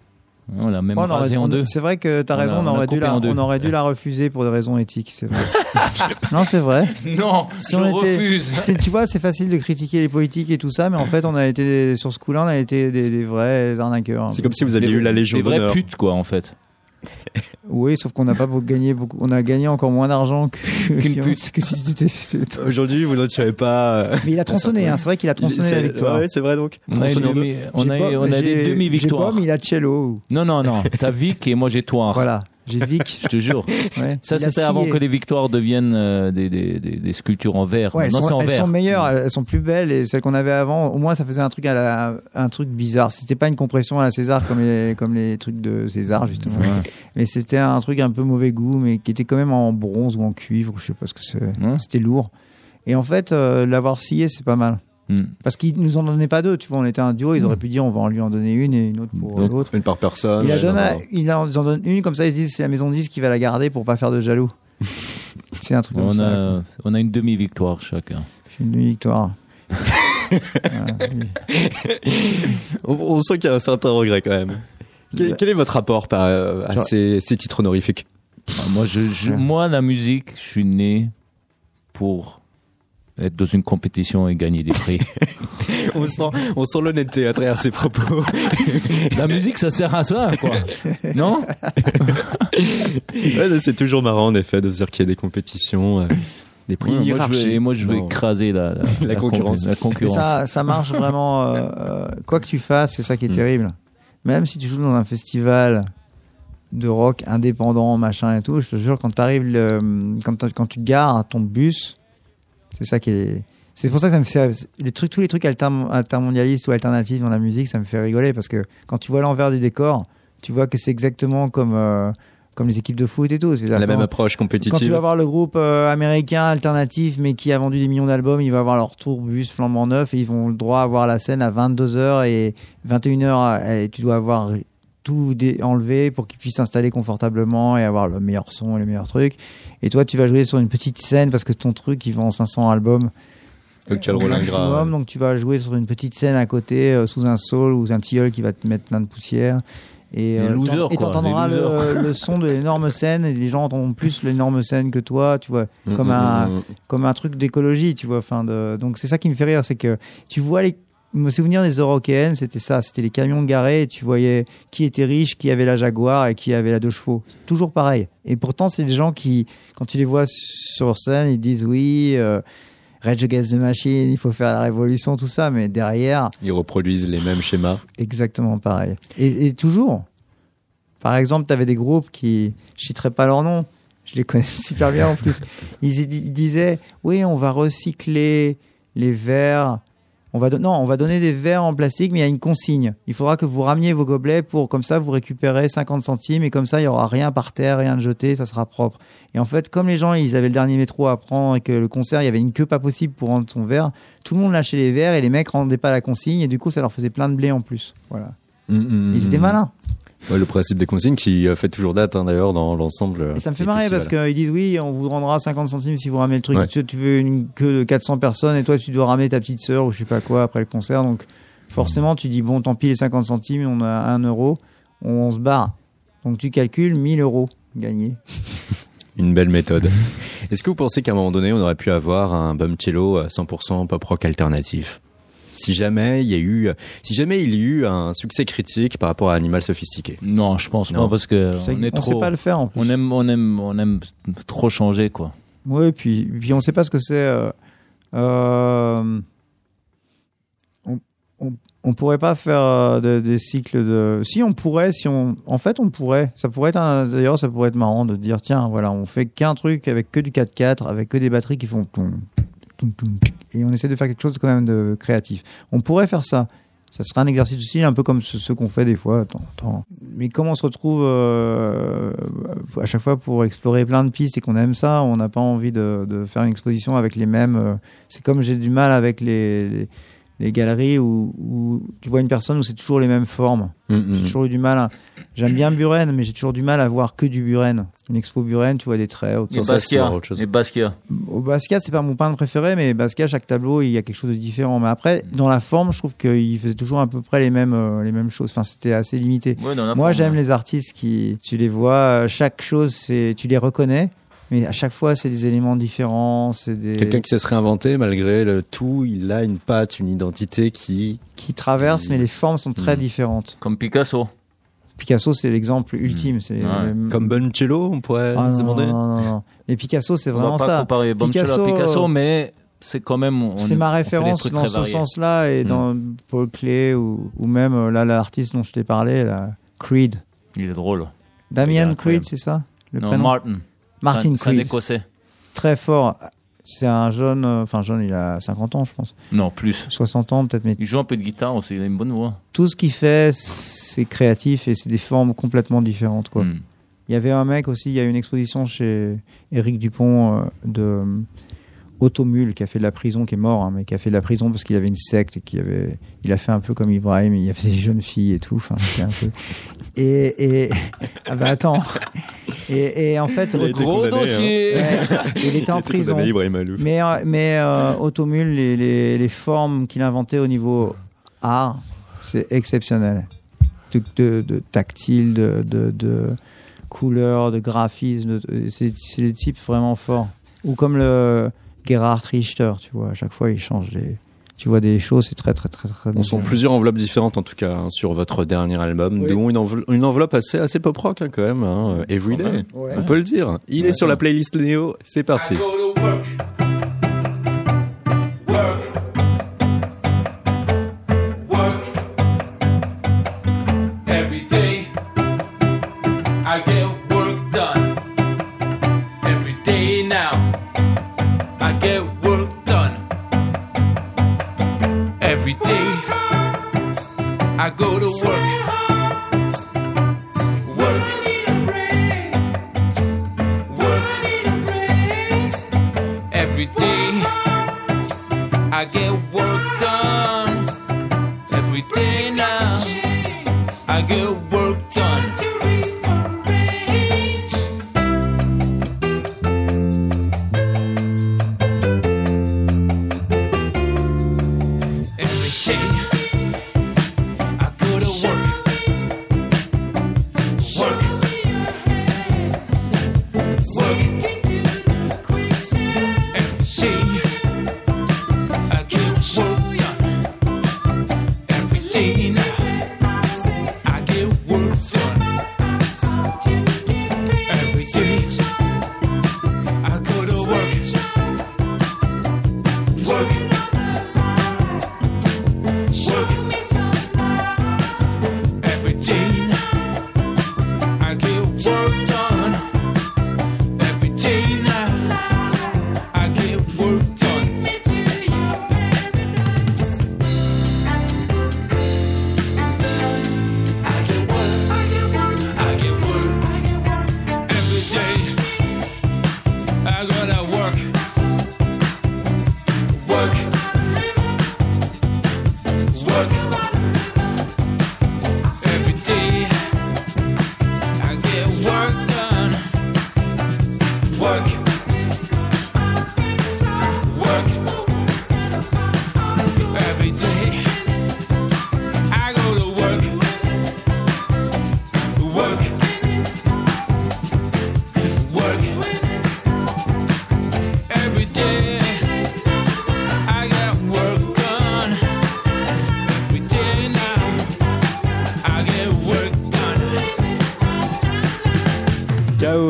On l'a même Bon, on aurait- rasé en on- deux. C'est vrai que t'as On a- raison, on, aurait dû la, on aurait dû la refuser pour des raisons éthiques, c'est vrai. non, c'est vrai. Non, Si je on était- refuse. C'est- tu vois, c'est facile de critiquer les politiques et tout ça, mais en fait, on a été sur ce coup-là, on a été des, des vrais arnaqueurs. C'est comme si vous aviez eu la Légion Des vraies d'honneur. putes, quoi, en fait. Oui, sauf qu'on n'a pas gagné beaucoup. On a gagné encore moins d'argent que, si, on- pute. que si tu t'étais- Aujourd'hui, vous ne tirez pas. euh, Mais il a tronçonné, hein, c'est vrai qu'il a tronçonné la victoire. Ouais, c'est vrai donc. On a, Tronçonné en une deux. demi- on J'ai a, pas- on a j'ai- des J'ai demi-victoires. pas, mais il a cello. Non, non, non. T'as Vic et moi j'ai Toire. Voilà, j'ai Vic. Je te jure. Ouais. Ça, c'était avant que les victoires deviennent euh, des, des, des, des sculptures en verre. Ouais, elles, non, c'est sont, en elles verre. sont meilleures, elles sont plus belles et celles qu'on avait avant, au moins ça faisait un truc à la, un truc bizarre. C'était pas une compression à la César comme les, comme les trucs de César justement, Ouais. mais c'était un truc un peu mauvais goût, mais qui était quand même en bronze ou en cuivre, je sais pas ce que c'est. C'était lourd. Et en fait, euh, l'avoir scié, c'est pas mal. Hmm. Parce qu'ils nous en donnaient pas deux, tu vois, on était un duo, ils auraient pu dire on va en lui en donner une et une autre pour l'autre. Une par personne. Il, a donné, non, non. il a- ils en donne une, comme ça ils se disent c'est la maison de disque qui va la garder pour pas faire de jaloux. c'est un truc comme On ça. a, on a une demi-victoire chacun. Une victoire. Voilà, oui. On, on sent qu'il y a un certain regret quand même. Quel, quel est votre rapport par, euh, à Genre- ces, ces titres honorifiques? Ah, moi, je, moi, la musique, je suis né pour être dans une compétition et gagner des prix. On sent, on sent l'honnêteté à travers ces propos. la musique, ça sert à ça, quoi. Non? Ouais, c'est toujours marrant en effet de se dire qu'il y a des compétitions, euh, des prix Ouais, moi, je moi, je veux Non. écraser la, la, La concurrence. La ça, ça marche vraiment. euh, euh, quoi que tu fasses, c'est ça qui est Mm. terrible. Même si tu joues dans un festival de rock indépendant, machin et tout, je te jure, quand, t'arrives le, quand, quand tu gares ton bus, c'est ça qui est. C'est pour ça que ça me fait. Les trucs, tous les trucs altern- altermondialistes ou alternatifs dans la musique, ça me fait rigoler parce que quand tu vois l'envers du décor, tu vois que c'est exactement comme, euh, comme les équipes de foot et tout. La même approche quand tu compétitive. vas voir le groupe euh, américain alternatif, mais qui a vendu des millions d'albums, il va avoir leur tourbus flambant neuf et ils vont le droit à voir la scène à 22h et 21h. Et tu dois avoir tout enlevé pour qu'ils puissent s'installer confortablement et avoir le meilleur son et le meilleur truc. Et toi, tu vas jouer sur une petite scène parce que ton truc, il vend 500 albums Donc tu as le maximum. Donc tu vas jouer sur une petite scène à côté, euh, sous un sol ou un tilleul qui va te mettre plein de poussière. Et euh, t'entendras le, le son de l'énorme scène et les gens entendront plus l'énorme scène que toi, tu vois, Mm, comme mm, un mm, mm. comme un truc d'écologie, tu vois. De... donc c'est ça qui me fait rire, c'est que tu vois les me souvenir des Européennes, c'était ça, c'était les camions garés et tu voyais qui était riche, qui avait la Jaguar et qui avait la deux chevaux. Toujours pareil. Et pourtant, c'est des gens qui, quand tu les vois sur scène, ils disent oui, euh, Rage Against the Machine, il faut faire la révolution, tout ça, mais derrière, Ils reproduisent les mêmes schémas. exactement pareil. Et, et toujours, par exemple, tu avais des groupes qui, je citerai pas leur nom, Je les connais super bien en plus. Ils, ils disaient, oui, on va recycler les verres. On va non, on va donner des verres en plastique, mais il y a une consigne. Il faudra que vous rameniez vos gobelets pour, comme ça, vous récupérez 50 centimes et comme ça, il y aura rien par terre, rien de jeté, ça sera propre. Et en fait, comme les gens, ils avaient le dernier métro à prendre et que le concert, il y avait une queue pas possible pour rendre son verre, tout le monde lâchait les verres et les mecs rendaient pas la consigne et du coup, ça leur faisait plein de blé en plus. Voilà. Mm, mm, Ils étaient mm. malins. Ouais, le principe des consignes qui euh, fait toujours date hein, d'ailleurs dans l'ensemble. Et ça me fait marrer parce qu'ils disent oui, on vous rendra 50 centimes si vous ramenez le truc. Ouais. Tu, veux une queue de 400 personnes et toi tu dois ramener ta petite sœur ou je sais pas quoi après le concert. Donc forcément tu dis bon tant pis les 50 centimes, on a 1 euro, on, se barre. Donc tu calcules 1000 euros gagnés. Une belle méthode. Est-ce que vous pensez qu'à un moment donné, on aurait pu avoir un Bumcello euh, 100% pop rock alternatif? Si jamais il y a eu, si jamais il y a eu un succès critique par rapport à Animal Sophistiqué. Non, je pense Non. pas parce que on est on trop. sait pas le faire en plus. On aime, on aime, on aime trop changer quoi. Ouais, puis, puis on sait pas ce que c'est. euh, euh, on, on, on pourrait pas faire euh, de- des cycles de. Si on pourrait, si on, en fait, on pourrait. Ça pourrait être un- d'ailleurs, ça pourrait être marrant de dire tiens, voilà, on fait qu'un truc avec que du 4x4, avec que des batteries qui font et on essaie de faire quelque chose quand même de créatif. On pourrait faire ça. Ça sera un exercice aussi, un peu comme ce, qu'on fait des fois. Mais comme on se retrouve euh, à chaque fois pour explorer plein de pistes et qu'on aime ça, on n'a pas envie de, faire une exposition avec les mêmes. euh, C'est comme j'ai du mal avec les, les galeries où, où tu vois une personne où c'est toujours les mêmes formes. Mm, mm. J'ai toujours eu du mal. à- J'aime bien Buren, mais j'ai toujours du mal à voir que du Buren. Une expo Buren, tu vois des traits. Et Basquiat, autre chose. et Basquiat. Au Basquiat, c'est pas mon peintre préféré, mais Basquiat, chaque tableau, il y a quelque chose de différent. Mais après, dans la forme, je trouve qu'il faisait toujours à peu près les mêmes, euh, les mêmes choses. Enfin, c'était assez limité. Ouais, Moi, j'aime ouais. les artistes qui, tu les vois, euh, chaque chose, c'est, tu les reconnais, mais à chaque fois, c'est des éléments différents, c'est des Quelqu'un qui sait se réinventer malgré le tout, il a une patte, une identité qui. qui traversent, mais les formes sont très Mm. différentes. Comme Picasso. Picasso, c'est l'exemple ultime. C'est Ouais. Comme Bumcello, on pourrait Ah, se non, demander. non, non, non. Mais Picasso, c'est On vraiment va pas ça. comparer Bombshell à Picasso, Picasso, mais c'est quand même. on- C'est on ma référence dans ce sens-là et Mm. dans Paul Klee ou, ou même euh, là l'artiste dont je t'ai parlé, là, Creed. Il est drôle. Damien. Creed, c'est ça le non, prénom Martin. Martin c'est Creed. écossais. Très fort. C'est un jeune, euh, enfin jeune, il a 50 ans, je pense. Non, plus. 60 ans peut-être, mais Il joue un peu de guitare aussi, il a une bonne voix. tout ce qu'il fait, c'est créatif et c'est des formes complètement différentes. Quoi. Hmm. Il y avait un mec aussi, il y a une exposition chez Éric Dupont euh, de Automule qui a fait de la prison, qui est mort, hein, mais qui a fait de la prison parce qu'il avait une secte qui avait, il a fait un peu comme Ibrahim, il y avait des jeunes filles et tout. Enfin, c'était un peu. Et, et ah bah attends. Et, et en fait, Il a Gros condamné, dossier ouais, il était en prison. Mais, euh, mais euh, Automule, les, les, les formes qu'il inventait au niveau art, c'est exceptionnel. De, de, de tactile, de, de, de couleur, de graphisme, c'est des types vraiment forts. Ou comme le Gerhard Richter, tu vois, à chaque fois il change les. Tu vois des choses, c'est très très très très. On sent plusieurs enveloppes différentes en tout cas hein, sur votre dernier album, Oui. dont une, envel- une enveloppe assez, assez pop rock hein, quand même, hein, euh, Everyday. Ouais. On peut le dire. Il est sur la playlist Néo, c'est parti. I go to work. Work. I go to work. Work. Work. Every day I get work done. Every day now I get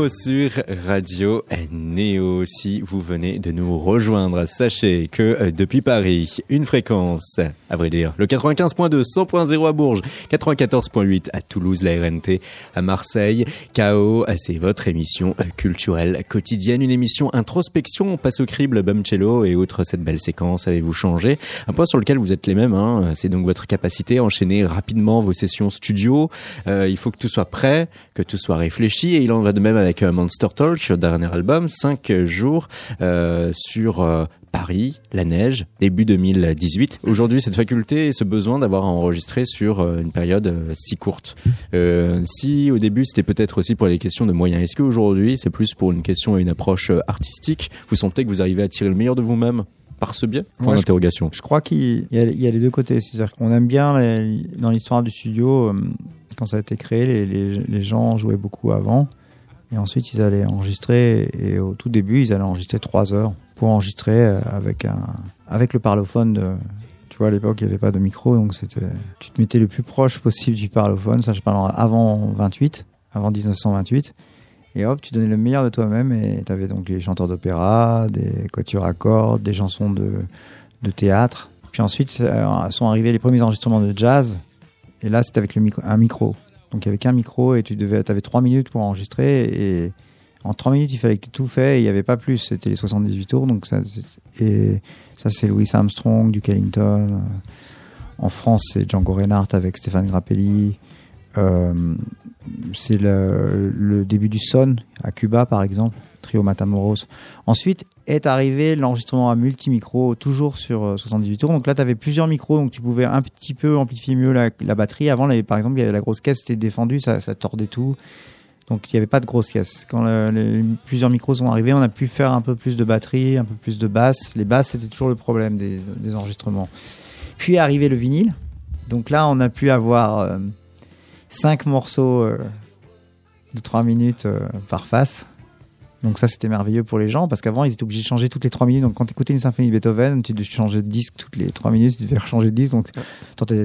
Sur Radio Néo. Si vous venez de nous rejoindre, sachez que euh, depuis Paris, une fréquence, à vrai dire, le 95.2, 100.0 à Bourges, 94.8 à Toulouse, la RNT, à Marseille. Chaos, c'est votre émission euh, culturelle quotidienne, une émission introspection. On passe au crible Bumcello et outre cette belle séquence, avez-vous changé? Un point sur lequel vous êtes les mêmes, hein, c'est donc votre capacité à enchaîner rapidement vos sessions studio. Euh, il faut que tout soit prêt, que tout soit réfléchi et il en va de même avec euh, Monster Talk, dernier album, 5 jours euh, sur euh, Paris, la neige, début 2018. Aujourd'hui, cette faculté et ce besoin d'avoir enregistré sur euh, une période euh, si courte. Euh, si au début c'était peut-être aussi pour les questions de moyens, est-ce qu'aujourd'hui c'est plus pour une question et une approche euh, artistique? Vous sentez que vous arrivez à tirer le meilleur de vous-même par ce biais? Point Ouais, je- d'interrogation. Je crois qu'il y, a- il y a les deux côtés. C'est-à-dire qu'on aime bien, les- dans l'histoire du studio, euh, quand ça a été créé, les, les- les gens jouaient beaucoup avant. Et ensuite, ils allaient enregistrer. Et au tout début, ils allaient enregistrer trois heures pour enregistrer euh, avec, un, avec le parlophone. Tu vois, à l'époque, il n'y avait pas de micro. Donc, c'était, tu te mettais le plus proche possible du parlophone. Ça, je parle avant 28, avant 1928. Et hop, tu donnais le meilleur de toi-même. Et tu avais donc les chanteurs d'opéra, des quatuors à cordes, des chansons de, de théâtre. Puis ensuite euh, sont arrivés les premiers enregistrements de jazz. Et là, c'était avec le micro, un micro. Donc il y avait qu'un micro et tu devais, avais trois minutes pour enregistrer. Et en trois minutes, il fallait que tu tout fait. Il n'y avait pas plus. C'était les 78 tours. Donc ça, et ça, c'est Louis Armstrong, Duke Ellington. Euh, En France, c'est Django Reinhardt avec Stéphane Grappelli. Euh, c'est le, le début du son à Cuba, par exemple. Trio Matamoros. Ensuite est arrivé l'enregistrement à multi-micro, toujours sur euh, 78 tours. Donc là, tu avais plusieurs micros, donc tu pouvais un petit peu amplifier mieux la, batterie. Avant, par exemple, il y avait la grosse caisse, c'était défendu, ça, tordait tout. Donc il n'y avait pas de grosse caisse. Quand plusieurs micros sont arrivés, on a pu faire un peu plus de batterie, un peu plus de basse. Les basses, c'était toujours le problème des, des enregistrements. Puis est arrivé le vinyle. Donc là, on a pu avoir euh, cinq morceaux euh, de 3 minutes euh, par face. Donc ça, c'était merveilleux pour les gens parce qu'avant, ils étaient obligés de changer toutes les 3 minutes. Donc quand tu écoutais une symphonie de Beethoven, tu devais changer de disque toutes les 3 minutes, tu devais changer de disque. Donc tu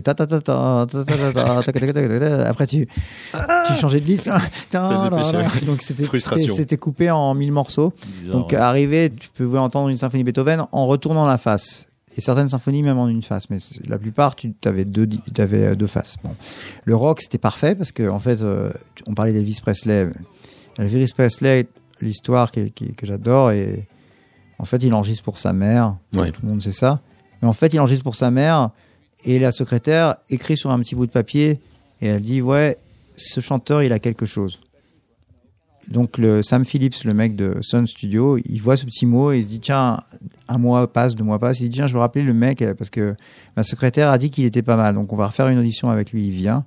ta ta ta ta ta ta ta après tu tu changeais de disque. Donc c'était coupé en mille morceaux. Donc arrivé, tu pouvais entendre une symphonie Beethoven en retournant la face et certaines symphonies même en une face, mais la plupart tu avais deux, avais deux faces. Bon. Le rock c'était parfait parce que en fait euh, on parlait d'Elvis Presley. Elvis Presley l'histoire que j'adore et en fait il enregistre pour sa mère. Ouais. Tout le monde sait ça. Mais en fait il enregistre pour sa mère et la secrétaire écrit sur un petit bout de papier et elle dit ouais ce chanteur il a quelque chose. Donc le Sam Phillips, le mec de Sun Studio, il voit ce petit mot et il se dit tiens, un mois passe, deux mois passe, il dit tiens, je veux rappeler le mec euh, parce que ma secrétaire a dit qu'il était pas mal, donc on va refaire une audition avec lui, il vient.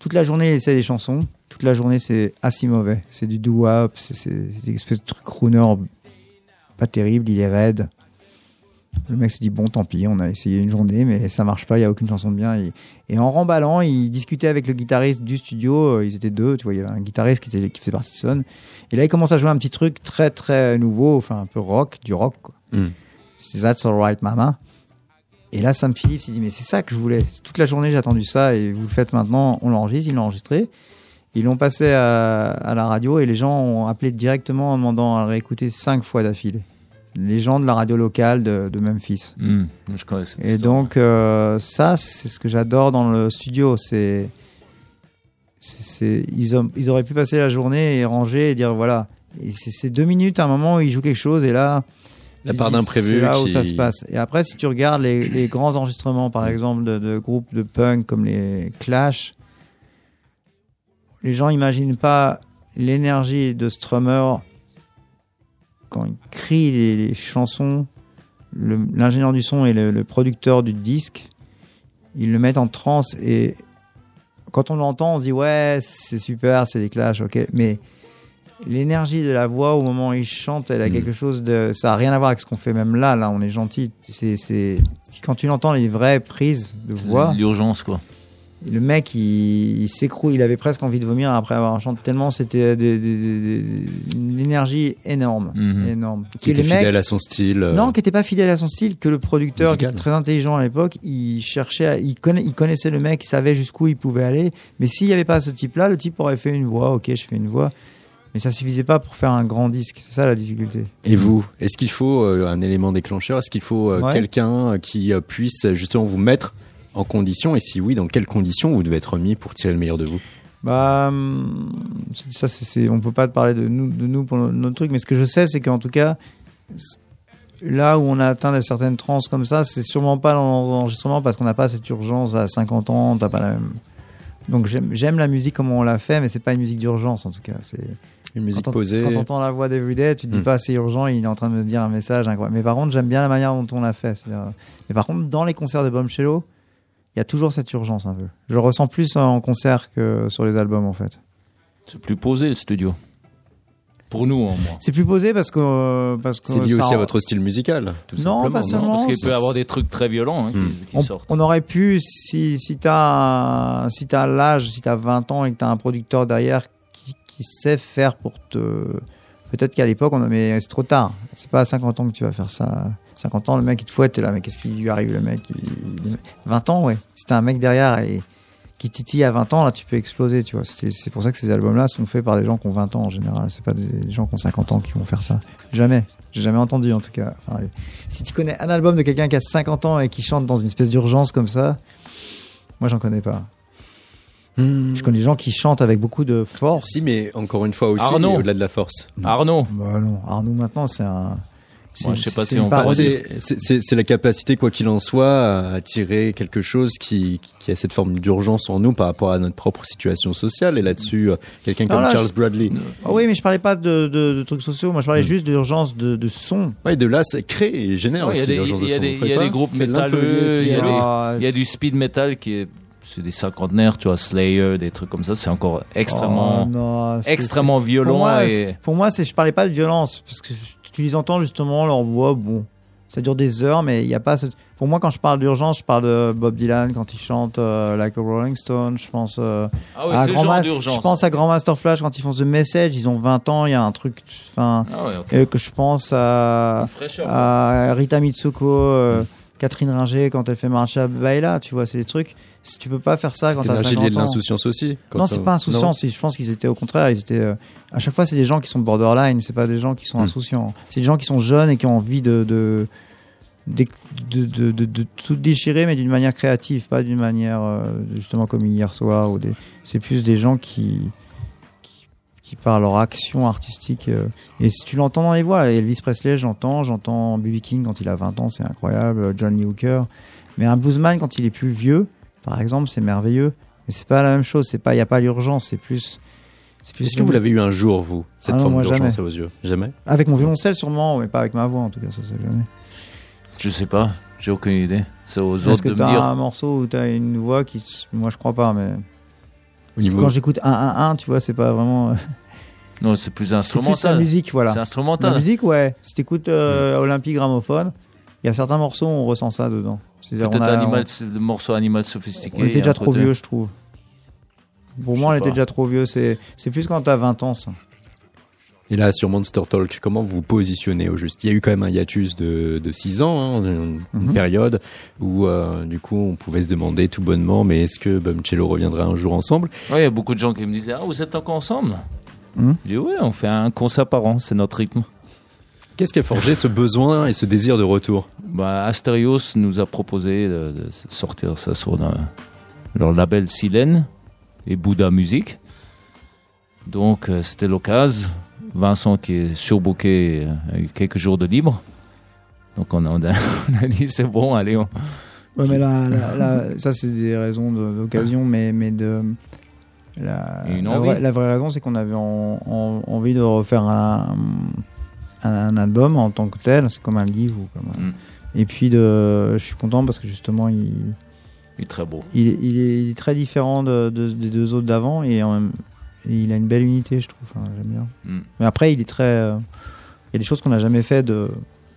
Toute la journée, il essaie des chansons. Toute la journée, c'est assez mauvais. C'est du doo-wop, c'est des espèces de trucs crooner pas terrible, il est raide. Le mec se dit bon tant pis, on a essayé une journée mais ça marche pas, il y a aucune chanson de bien. Et, et en remballant, il discutait avec le guitariste du studio, euh, ils étaient deux, tu vois, il y avait un guitariste qui, était, qui faisait partie de Son. Et là il commence à jouer un petit truc très très nouveau, enfin un peu rock, du rock. Mm. C'est That's Alright Mama. Et là Sam Phillips il dit mais c'est ça que je voulais. Toute la journée j'ai attendu ça et vous le faites maintenant, on l'enregistre, ils l'ont enregistré. Ils l'ont passé à, à la radio et les gens ont appelé directement en demandant à le réécouter cinq fois d'affilée. Les gens de la radio locale de, de Memphis. Hmm, je connais cette Et histoire. donc euh, ça, c'est ce que j'adore dans le studio. C'est, ils, ont- ils auraient pu passer la journée et ranger et dire voilà. Et c'est ces deux minutes à un moment où ils jouent quelque chose et là. La part d'imprévu C'est là où qui- ça se passe. Et après, si tu regardes les, les grands enregistrements, par exemple, de, de groupes de punk comme les Clash, les gens imaginent pas l'énergie de Strummer quand il crie les, les chansons. L'ingénieur du son et le, le producteur du disque, ils le mettent en transe et quand on l'entend, on se dit ouais, c'est super, c'est des Clash, ok, mais l'énergie de la voix au moment où il chante, elle a Mm. quelque chose de. Ça a rien à voir avec ce qu'on fait même là. Là, on est gentil. C'est. Quand tu entends les vraies prises de voix, L'urgence, quoi. Le mec, il, il s'écroule. Il avait presque envie de vomir après avoir chanté tellement c'était une énergie énorme, Mhm. énorme. Qui était les mecs- fidèle à son style. euh, non, qui n'était pas fidèle à son style, que le producteur, qui était très intelligent à l'époque, il cherchait, à- il, connaissait le mec, il savait jusqu'où il pouvait aller. Mais s'il n'y avait pas ce type-là, le type aurait fait une voix. Ok, je fais une voix. Mais ça suffisait pas pour faire un grand disque. C'est ça la difficulté. Et vous, est-ce qu'il faut euh, un élément déclencheur Est-ce qu'il faut euh, Ouais. quelqu'un qui puisse justement vous mettre en condition Et si oui, dans quelles conditions vous devez être mis pour tirer le meilleur de vous? Bah, hum, ça, c'est, on peut pas te parler de nous, de nous pour no- notre truc, mais ce que je sais, c'est qu'en tout cas, là où on a atteint des certaines trans comme ça, c'est sûrement pas dans l'enregistrement parce qu'on n'a pas cette urgence à 50 ans, t'as pas la même. Donc j'aime, la musique comme on l'a fait, mais c'est pas une musique d'urgence en tout cas. C'est Une musique quand, posée quand t'entends la voix d'Everyday, tu te dis Hmm. pas c'est urgent, il est en train de me dire un message incroyable. Mais par contre, j'aime bien la manière dont on l'a fait. Mais par contre, dans les concerts de Bombshello, il y a toujours cette urgence un peu. Je le ressens plus en concert que sur les albums en fait. C'est plus posé le studio. Pour nous, en moins. C'est plus posé parce que euh, parce que C'est lié ça- aussi à votre style musical, tout Non, simplement. pas seulement. Parce qu'il peut y avoir des trucs très violents hein, qui, Hmm. qui On, sortent. on aurait pu si si t'as un- si t'as l'âge, si t'as 20 ans et que t'as un producteur derrière qui, qui sait faire pour te peut-être qu'à l'époque on a mais c'est trop tard. C'est pas à 50 ans que tu vas faire ça. 50 ans le mec il te fouette là mais qu'est-ce qui lui arrive le mec il- 20 ans ouais. Si t'as un mec derrière et qui titille à 20 ans là tu peux exploser tu vois. C'est pour ça que ces albums là sont faits par des gens qui ont 20 ans en général, c'est pas des gens qui ont 50 ans qui vont faire ça. Jamais. J'ai jamais entendu en tout cas. Enfin, si tu connais un album de quelqu'un qui a 50 ans et qui chante dans une espèce d'urgence comme ça, moi j'en connais pas. Hmm. Je connais des gens qui chantent avec beaucoup de force. Si, mais encore une fois aussi, au-delà de la force. Arnaud, Bah non, Arnaud maintenant c'est un. C'est- Moi, je sais pas c'est si une on parle- parodie. c'est- c'est c'est- c'est la capacité, quoi qu'il en soit, à tirer quelque chose qui, qui a cette forme d'urgence en nous par rapport à notre propre situation sociale. Et là-dessus, euh, quelqu'un comme là, Charles je- Bradley. Ah oui, mais je parlais pas de, de- de trucs sociaux. Moi je parlais Mm. juste d'urgence de, de son. Ouais, de là, ça crée et génère Ouais, il y a aussi des- l'urgence de il y a son. il y a des groupes métalleux, lier, il y a puis, des- Ah, il y a du speed metal qui est. C'est des cinquantenaires, tu vois, Slayer, des trucs comme ça. C'est encore extrêmement, oh, non, c'est- extrêmement c'est- violent. Pour moi, et... c'est- pour moi, c'est je parlais pas de violence parce que tu les entends justement leur voix. Bon, ça dure des heures, mais il y a pas. ce- Pour moi, quand je parle d'urgence, je parle de Bob Dylan quand il chante euh, Like a Rolling Stone. Je pense. euh, Ah ouais, à Grand genre Ma-. Je pense à Grand Master Flash quand ils font The Message, ils ont 20 ans, il y a un truc, enfin, Ah ouais, euh, que je pense fraîcheur, à Rita Mitsuko, euh, Catherine Ringer quand elle fait Marcha Baila, tu vois, c'est des trucs. Si tu peux pas faire ça quand t'as un gilet 50 de ans. l'insouciance aussi. Non, on- c'est pas insouciant. c'est- Je pense qu'ils étaient au contraire. Ils étaient. euh, à chaque fois, c'est des gens qui sont borderline. C'est pas des gens qui sont Hmm. insouciants. C'est des gens qui sont jeunes et qui ont envie de de de, de, de, de- de tout déchirer, mais d'une manière créative, pas d'une manière euh, justement comme hier soir. Ou des. C'est plus des gens qui qui, qui par leur action artistique. euh, et si tu l'entends dans les voix, Elvis Presley, j'entends, j'entends B.B. King quand il a 20 ans, c'est incroyable. John Lee Hooker. Mais un bluesman quand il est plus vieux, par exemple, c'est merveilleux. Mais c'est pas la même chose. C'est pas, il y a pas l'urgence. C'est plus. C'est plus. Est-ce que vous l'avez eu un jour, vous, cette Ah non, forme moi, d'urgence jamais. à vos yeux? Jamais? Avec mon violoncelle sûrement, mais pas avec ma voix en tout cas. Ça c'est jamais. Je sais pas, j'ai aucune idée. C'est aux Est-ce autres que de me t'as dire. un morceau où t'as une voix qui, moi je crois pas, mais Au niveau... quand j'écoute 1 1 1 tu vois, c'est pas vraiment. Non, c'est plus C'est plus la instrumental. musique, voilà. C'est La instrumental. musique, ouais. Si t'écoutes euh, Olympie Gramophone, il y a certains morceaux où on ressent ça dedans. C'est-à-dire, Peut-être on a- animal, le morceau animal sophistiqué. on, était déjà trop vieux, je trouve. Pour Je moi, on était déjà trop vieux. C'est c'est plus quand t'as 20 ans, ça. Et là, sur Monster Talk, comment vous vous positionnez au juste? Il y a eu quand même un hiatus de, de 6 ans, hein, une, Mhm. période où, euh, du coup, on pouvait se demander tout bonnement, mais est-ce que Bumcello reviendra un jour ensemble? Ouais, il y a beaucoup de gens qui me disaient Ah, vous êtes encore ensemble? Hmm. Je dis Ouais, on fait un concert par an, c'est notre rythme. Qu'est-ce qui a forgé ce besoin et ce désir de retour Bah, Asterios nous a proposé de, de sortir ça sur le- leur label Silène et Bouddha Music. Donc, euh, c'était l'occasion. Vincent, qui est surbooké, euh, a eu quelques jours de libre. Donc, on a, on a, on a dit c'est bon, allez, on, Ouais, mais là, là- là, ça, c'est des raisons de- d'occasion, mais, mais de. La, vraie, la vraie raison, c'est qu'on avait en- en- envie de refaire un, un, un album en tant que tel. C'est comme un livre. Ou comme un- Mm. Et puis, de, je suis content parce que justement, il, il est très beau. il, est- il est, il est très différent de, de- des deux autres d'avant et, en même- il a une belle unité, je trouve. Enfin, J'aime bien. Mm. Mais après, il est très. euh, il y a des choses qu'on n'a jamais fait de,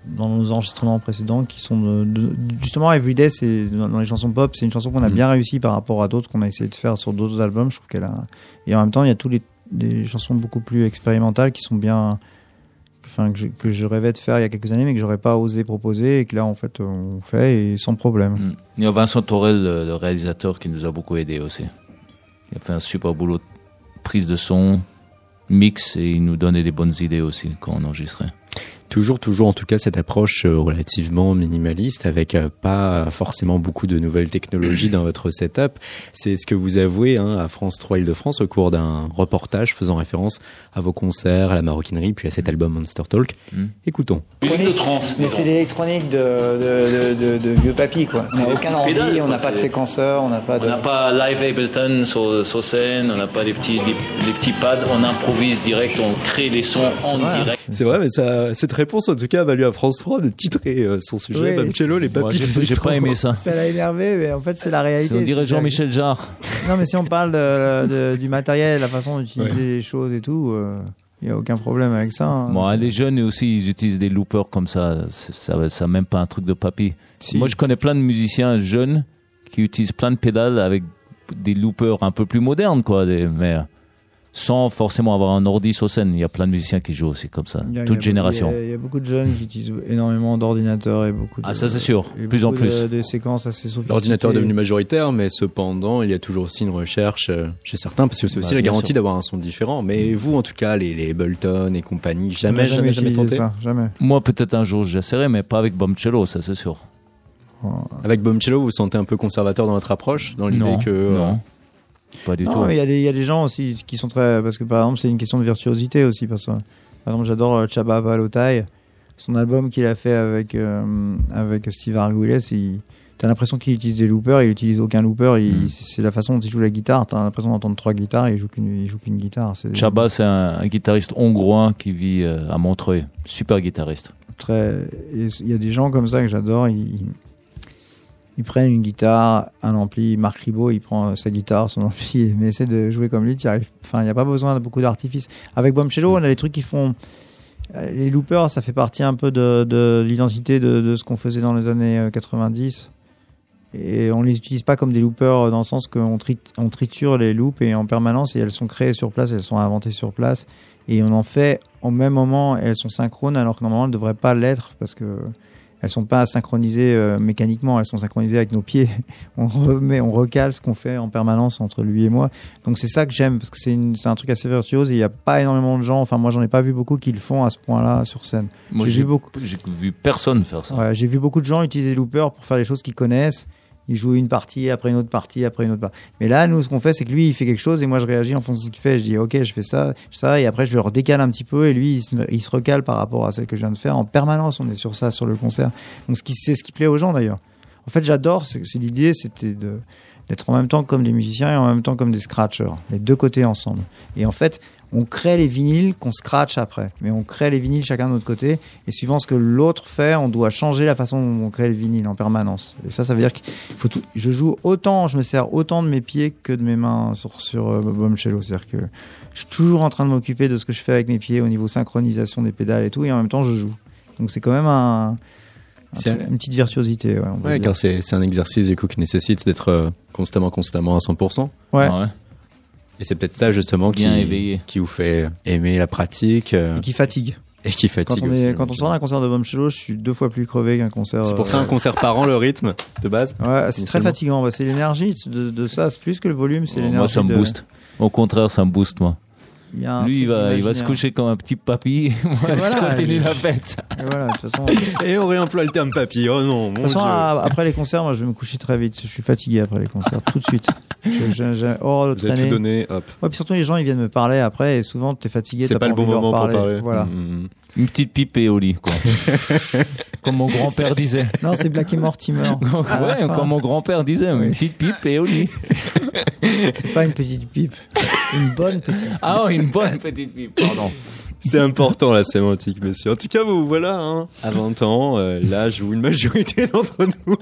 dans nos enregistrements précédents qui sont de, de- justement Everyday, c'est dans, dans les chansons pop, c'est une chanson qu'on a Mm. bien réussi par rapport à d'autres qu'on a essayé de faire sur d'autres albums. Je trouve qu'elle a. Et en même temps, il y a tous les des chansons beaucoup plus expérimentales qui sont bien. Que je, rêvais de faire il y a quelques années, mais que j'aurais pas osé proposer et que là, en fait, on fait et sans problème. Mm. Il y a Vincent Torel, le, le réalisateur, qui nous a beaucoup aidé aussi. Il a fait un super boulot de prise de son, mix et il nous donnait des bonnes idées aussi quand on enregistrait. Toujours, toujours en tout cas cette approche euh, relativement minimaliste avec euh, pas forcément beaucoup de nouvelles technologies dans votre setup. C'est ce que vous avouez hein, à France 3 Île-de-France au cours d'un reportage faisant référence à vos concerts, à la maroquinerie, puis à cet album Monster Talk. Mm. Écoutons. Mais c'est l'électronique de, de, de, de- de vieux papy, quoi. On n'a aucun ordi, on n'a pas de séquenceur, on n'a pas de. On n'a pas Live Ableton sur, sur scène, on n'a pas des petits, des, des petits pads, on improvise direct, on crée les sons en vrai, direct. C'est vrai, mais ça, cette réponse en tout cas a valu à France 3 de titrer euh, son sujet. Oui. Bamcello, les Moi, papilles. j'ai pas aimé ça. Ça l'a énervé, mais en fait, c'est la réalité. On dirait Jean-Michel Jarre. Non, mais si on parle de, de- du matériel, la façon d'utiliser les choses et tout, il n'y a aucun problème avec ça. hein. Bon, les jeunes aussi, ils utilisent des loopers comme ça. C'est- Ça, ça même pas un truc de papy. Si. Moi, je connais plein de musiciens jeunes qui utilisent plein de pédales avec des loopers un peu plus modernes, quoi. des- mais sans forcément avoir un ordi sur scène. Il y a plein de musiciens qui jouent aussi comme ça, a- toute génération. Il y, a, il y a beaucoup de jeunes qui utilisent énormément d'ordinateurs et beaucoup de. Ah, ça, c'est sûr. Plus en beaucoup de- plus. Des séquences assez sophistiquées. L'ordinateur est devenu majoritaire, mais cependant, il y a toujours aussi une recherche euh, chez certains, parce que c'est aussi Bah, la garantie d'avoir un son différent. Mais vous, en tout cas, les, les Ableton et compagnie, jamais, jamais, jamais, tenté. utilisé ça, jamais. Moi, peut-être un jour, j'essaierai, mais pas avec Bombcello, ça c'est sûr. Avec Bombcello, vous vous sentez un peu conservateur dans votre approche, dans l'idée non, que euh, non, pas du Non, tout. mais il y, a des- il y a des gens aussi qui sont très. Parce que par exemple, c'est une question de virtuosité aussi. Parce que, par exemple, j'adore euh, Chaba Balotai. Son album qu'il a fait avec, euh, avec Steve Arguelles, il. T'as l'impression qu'il utilise des loopers, il utilise aucun looper. il- Mm. C'est la façon dont il joue la guitare. T'as l'impression d'entendre trois guitares, il joue qu'une, joue qu'une guitare. C'est Chaba, c'est un, un guitariste hongrois qui vit euh, à Montreuil. Super guitariste. très. Il y a des gens comme ça que j'adore. Ils, ils- prennent une guitare, un ampli. Marc Ribot, il prend sa guitare, son ampli, mais essaie de jouer comme lui. Enfin, il n'y a pas besoin de beaucoup d'artifices. Avec Bombcello, on a des trucs qui font. euh, Les loopers, ça fait partie un peu de, de l'identité de, de ce qu'on faisait dans les années euh, 90. Et on les utilise pas comme des loopers euh, dans le sens qu'on tri- on triture les loops et en permanence et elles sont créées sur place, elles sont inventées sur place et on en fait au même moment et elles sont synchrones alors que normalement elles ne devraient pas l'être parce que elles sont pas synchronisées euh, mécaniquement, elles sont synchronisées avec nos pieds. on remet, on recale ce qu'on fait en permanence entre lui et moi. Donc c'est ça que j'aime parce que c'est un truc assez virtuose il n'y a pas énormément de gens, enfin moi j'en ai pas vu beaucoup qui le font à ce point-là sur scène. Moi, J'ai vu beaucoup. j'ai vu personne faire ça. Ouais, j'ai vu beaucoup de gens utiliser des loopers pour faire des choses qu'ils connaissent. Ils jouent une partie, après une autre partie, après une autre partie. Mais là, nous, ce qu'on fait, c'est que lui, il fait quelque chose et moi, je réagis en fonction de ce qu'il fait. Je dis, OK, je fais ça, ça, et après, je le redécale un petit peu et lui, il se, il recale par rapport à celle que je viens de faire. En permanence, on est sur ça, sur le concert. Donc, c'est ce qui plaît aux gens, d'ailleurs. En fait, j'adore, c'est l'idée, c'était d'être en même temps comme des musiciens et en même temps comme des scratchers, les deux côtés ensemble. Et en fait, on crée les vinyles qu'on scratch après, mais on crée les vinyles chacun de notre côté, et suivant ce que l'autre fait, on doit changer la façon dont on crée le vinyle en permanence. Et ça, ça veut dire qu'il faut tout. Je joue autant, je me sers autant de mes pieds que de mes mains sur sur euh, c'est-à-dire que je suis toujours en train de m'occuper de ce que je fais avec mes pieds au niveau synchronisation des pédales et tout, et en même temps, je joue. Donc c'est quand même un, C'est une petite virtuosité. Ouais, on car c'est un exercice du coup qui nécessite d'être euh, constamment, constamment à 100%. Ouais. Ah ouais. Et c'est peut-être ça justement qui, Bien éveillé. qui vous fait aimer la pratique euh, Et qui fatigue. et qui Quand fatigue on, aussi. est, quand on sort d'un concert de Bombcello, je suis deux fois plus crevé qu'un concert. C'est pour ça euh, un concert par an le rythme de base. Ouais, c'est très Initialement. fatigant. Bah, c'est l'énergie de, de ça. C'est plus que le volume, c'est l'énergie. Moi, ça me de- booste. Au contraire, ça me booste, moi. Il y a un Lui, il va, il va se coucher comme un petit papy. Moi, Voilà, je continue je- la fête. Et voilà, de toute façon, de Et on réemploie le terme papy. Oh non, mon toute façon dieu. après les concerts, moi, je vais me coucher très vite. Je suis fatigué après les concerts, tout de suite. Je- je- de Vous avez tout donné, hop. Ouais, puis surtout, les gens, ils viennent me parler après, et souvent, t'es fatigué. C'est pas le bon de moment pour parler. Voilà. Mm, mm. Une petite pipe et au lit, quoi. comme mon grand-père disait. Non, c'est Black et Mortimer. Ouais, comme mon grand-père disait, une petite pipe et au lit. C'est pas une petite pipe. Une bonne petite. Ah, une bonne petite pipe, pardon. C'est important la sémantique, messieurs. En tout cas, vous voilà, hein, à 20 ans, euh, l'âge où une majorité d'entre nous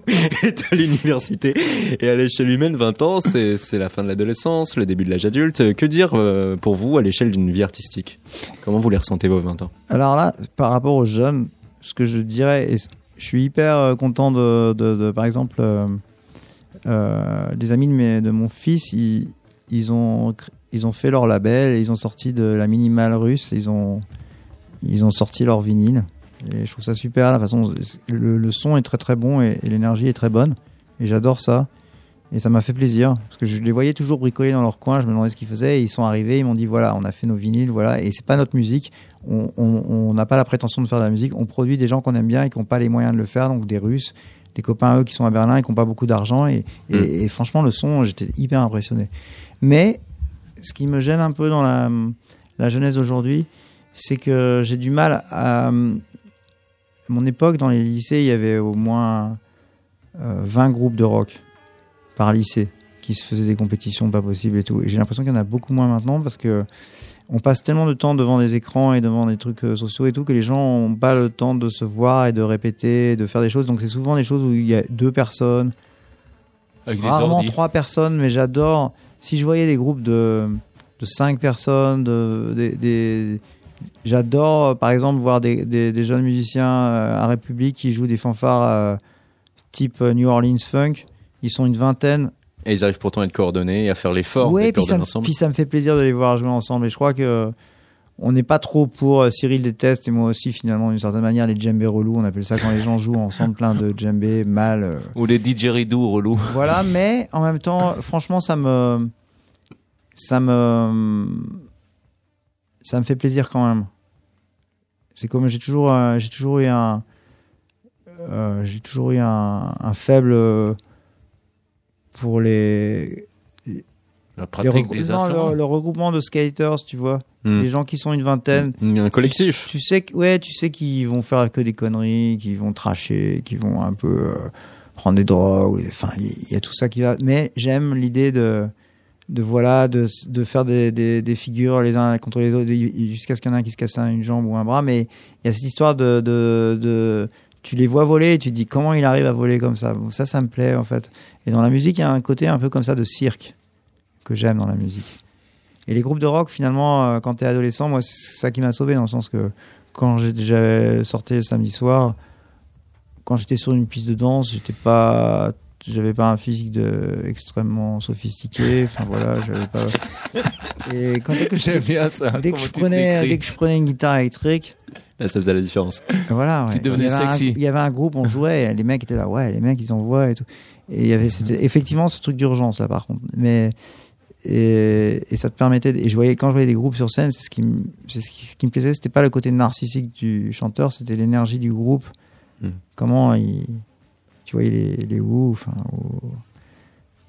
est à l'université. Et à l'échelle humaine, 20 ans, c'est la fin de l'adolescence, le début de l'âge adulte. Que dire euh, pour vous à l'échelle d'une vie artistique? Comment vous les ressentez vos 20 ans? Alors là, par rapport aux jeunes, ce que je dirais, je suis hyper euh, content de, par exemple, euh, des amis de, mes- de mon fils, ils, ils ont, ils ont fait leur label, ils ont sorti de la minimale russe, ils ont, ils ont sorti leur vinyle. Et je trouve ça super, la façon, le, le son est très très bon et, et l'énergie est très bonne. Et j'adore ça. Et ça m'a fait plaisir, parce que je les voyais toujours bricoler dans leur coin, je me demandais ce qu'ils faisaient, et ils sont arrivés, ils m'ont dit voilà, on a fait nos vinyles, voilà, et c'est pas notre musique, on n'a pas la prétention de faire de la musique, on produit des gens qu'on aime bien et qui n'ont pas les moyens de le faire, donc des Russes, des copains eux qui sont à Berlin et qui n'ont pas beaucoup d'argent, et, et, Mm. et franchement le son, j'étais hyper impressionné. Mais ce qui me gêne un peu dans la, la jeunesse d'aujourd'hui, c'est que j'ai du mal à... À mon époque, dans les lycées, il y avait au moins euh, 20 groupes de rock par lycée qui se faisaient des compétitions pas possibles et tout. Et j'ai l'impression qu'il y en a beaucoup moins maintenant parce que on passe tellement de temps devant des écrans et devant des trucs euh, sociaux et tout que les gens ont pas le temps de se voir et de répéter, de faire des choses. Donc c'est souvent des choses où il y a deux personnes, Avec rarement trois personnes, mais j'adore. Si je voyais des groupes de, de cinq personnes, de, des, des- j'adore euh, par exemple voir des, des, des jeunes musiciens euh, à République qui jouent des fanfares euh, type New Orleans Funk. Ils sont une vingtaine. Et ils arrivent pourtant à être coordonnés et à faire l'effort d'être puis ça, me, ensemble. puis ça me fait plaisir de les voir jouer ensemble. Et je crois que on n'est pas trop pour euh, Cyril déteste et moi aussi finalement d'une certaine manière les djembés relous. On appelle ça quand les gens jouent ensemble plein de djembés mal. euh, Ou les didgeridoo relous. voilà, mais en même temps, franchement, ça me, ça me, ça me fait plaisir quand même. C'est comme j'ai toujours, euh, j'ai toujours eu un, euh, j'ai toujours eu un, un faible euh, pour les, La les pratique regrou- des non, instruments. le, le regroupement de skaters, tu vois, Hmm. des gens qui sont une vingtaine. Un collectif. Tu, tu sais, ouais, tu sais qu'ils vont faire que des conneries, qu'ils vont tracher, qu'ils vont un peu euh, prendre des drogues. Enfin, il y, a tout ça qui va. Mais j'aime l'idée de, de voilà, de, de faire des, des, des figures les uns contre les autres, jusqu'à ce qu'il y en ait un qui se casse une jambe ou un bras. Mais il y a cette histoire de, de, de tu les vois voler et tu te dis comment il arrive à voler comme ça? Bon, Ça, ça me plaît en fait. Et dans la musique, il y a un côté un peu comme ça de cirque que j'aime dans la musique. Et les groupes de rock, finalement, euh, quand t'es adolescent, moi, c'est ça qui m'a sauvé dans le sens que quand j'ai déjà sorti le samedi soir, quand j'étais sur une piste de danse, j'étais pas, j'avais pas un physique de extrêmement sophistiqué. Enfin voilà, j'avais pas. Et quand dès que je, J'aime bien ça. dès que je prenais, dès que je prenais une guitare électrique, Là, ça faisait la différence. voilà. Tu devenais il y avait un- sexy. il y avait un groupe, on jouait, et les mecs étaient là, ouais, les mecs ils envoient et tout. Et il y avait c'était effectivement ce truc d'urgence là par contre. Mais et, et ça te permettait. Et je voyais quand je voyais des groupes sur scène, c'est ce qui me, c'est ce ce qui me plaisait, c'était pas le côté narcissique du chanteur, c'était l'énergie du groupe. Hmm. Comment il, tu voyais les les Who, enfin ou,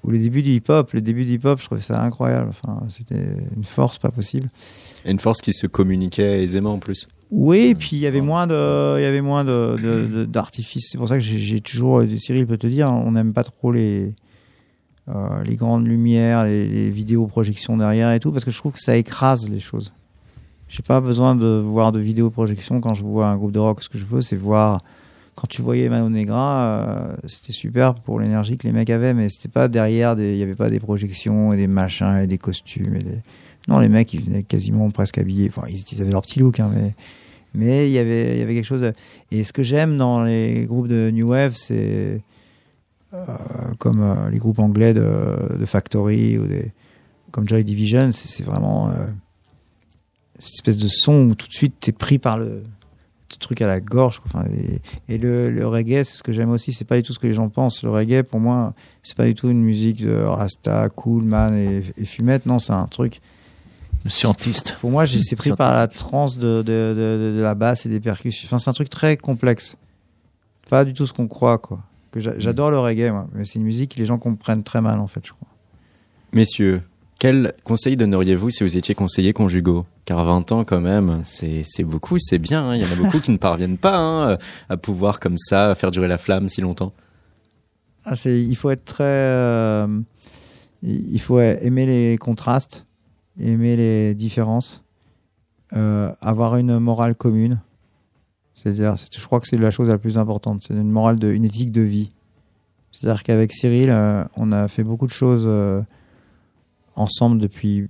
ou le début du hip-hop, le début du hip-hop, je trouvais ça incroyable. Enfin, c'était une force pas possible. Et une force qui se communiquait aisément en plus. Oui, et puis il y avait moins de, il y avait moins de, d'artifices. C'est pour ça que j'ai toujours, Cyril peut te dire, on n'aime pas trop les, euh, les grandes lumières, les, les vidéos projections derrière et tout, parce que je trouve que ça écrase les choses. J'ai pas besoin de voir de vidéo projection quand je vois un groupe de rock. Ce que je veux, c'est voir. Quand tu voyais Mano Negra, euh, c'était super pour l'énergie que les mecs avaient, mais c'était pas derrière, il y avait pas des projections et des machins et des costumes et des. Non, les mecs, ils venaient quasiment presque habillés. Ils, ils avaient leur petit look, hein, mais il y avait quelque chose et ce que j'aime dans les groupes de new wave c'est comme euh, les groupes anglais de, de Factory ou des comme Joy Division c'est vraiment euh, cette espèce de son où tout de suite t'es pris par le truc à la gorge enfin et, et le, le reggae c'est ce que j'aime aussi c'est pas du tout ce que les gens pensent le reggae pour moi c'est pas du tout une musique de rasta cool man et, et fumette non c'est un truc scientiste. pour moi, c'est pris par la transe de, de, de, de la basse et des percussions. Enfin, c'est un truc très complexe. Pas du tout ce qu'on croit, quoi. Que j'a- J'adore le reggae, moi. Mais c'est une musique que les gens comprennent très mal, en fait, je crois. Messieurs, quel conseil donneriez-vous si vous étiez conseiller conjugaux? Car 20 ans quand même, c'est beaucoup, c'est bien. hein. Il y en a beaucoup qui ne parviennent pas hein, à pouvoir comme ça faire durer la flamme si longtemps. Ah, il faut être très. euh, il il faut aimer les contrastes, aimer les différences, euh, avoir une morale commune. C'est-à-dire, c'est- je crois que c'est la chose la plus importante. C'est une morale, de, une éthique de vie. C'est-à-dire qu'avec Cyril, euh, on a fait beaucoup de choses euh, ensemble depuis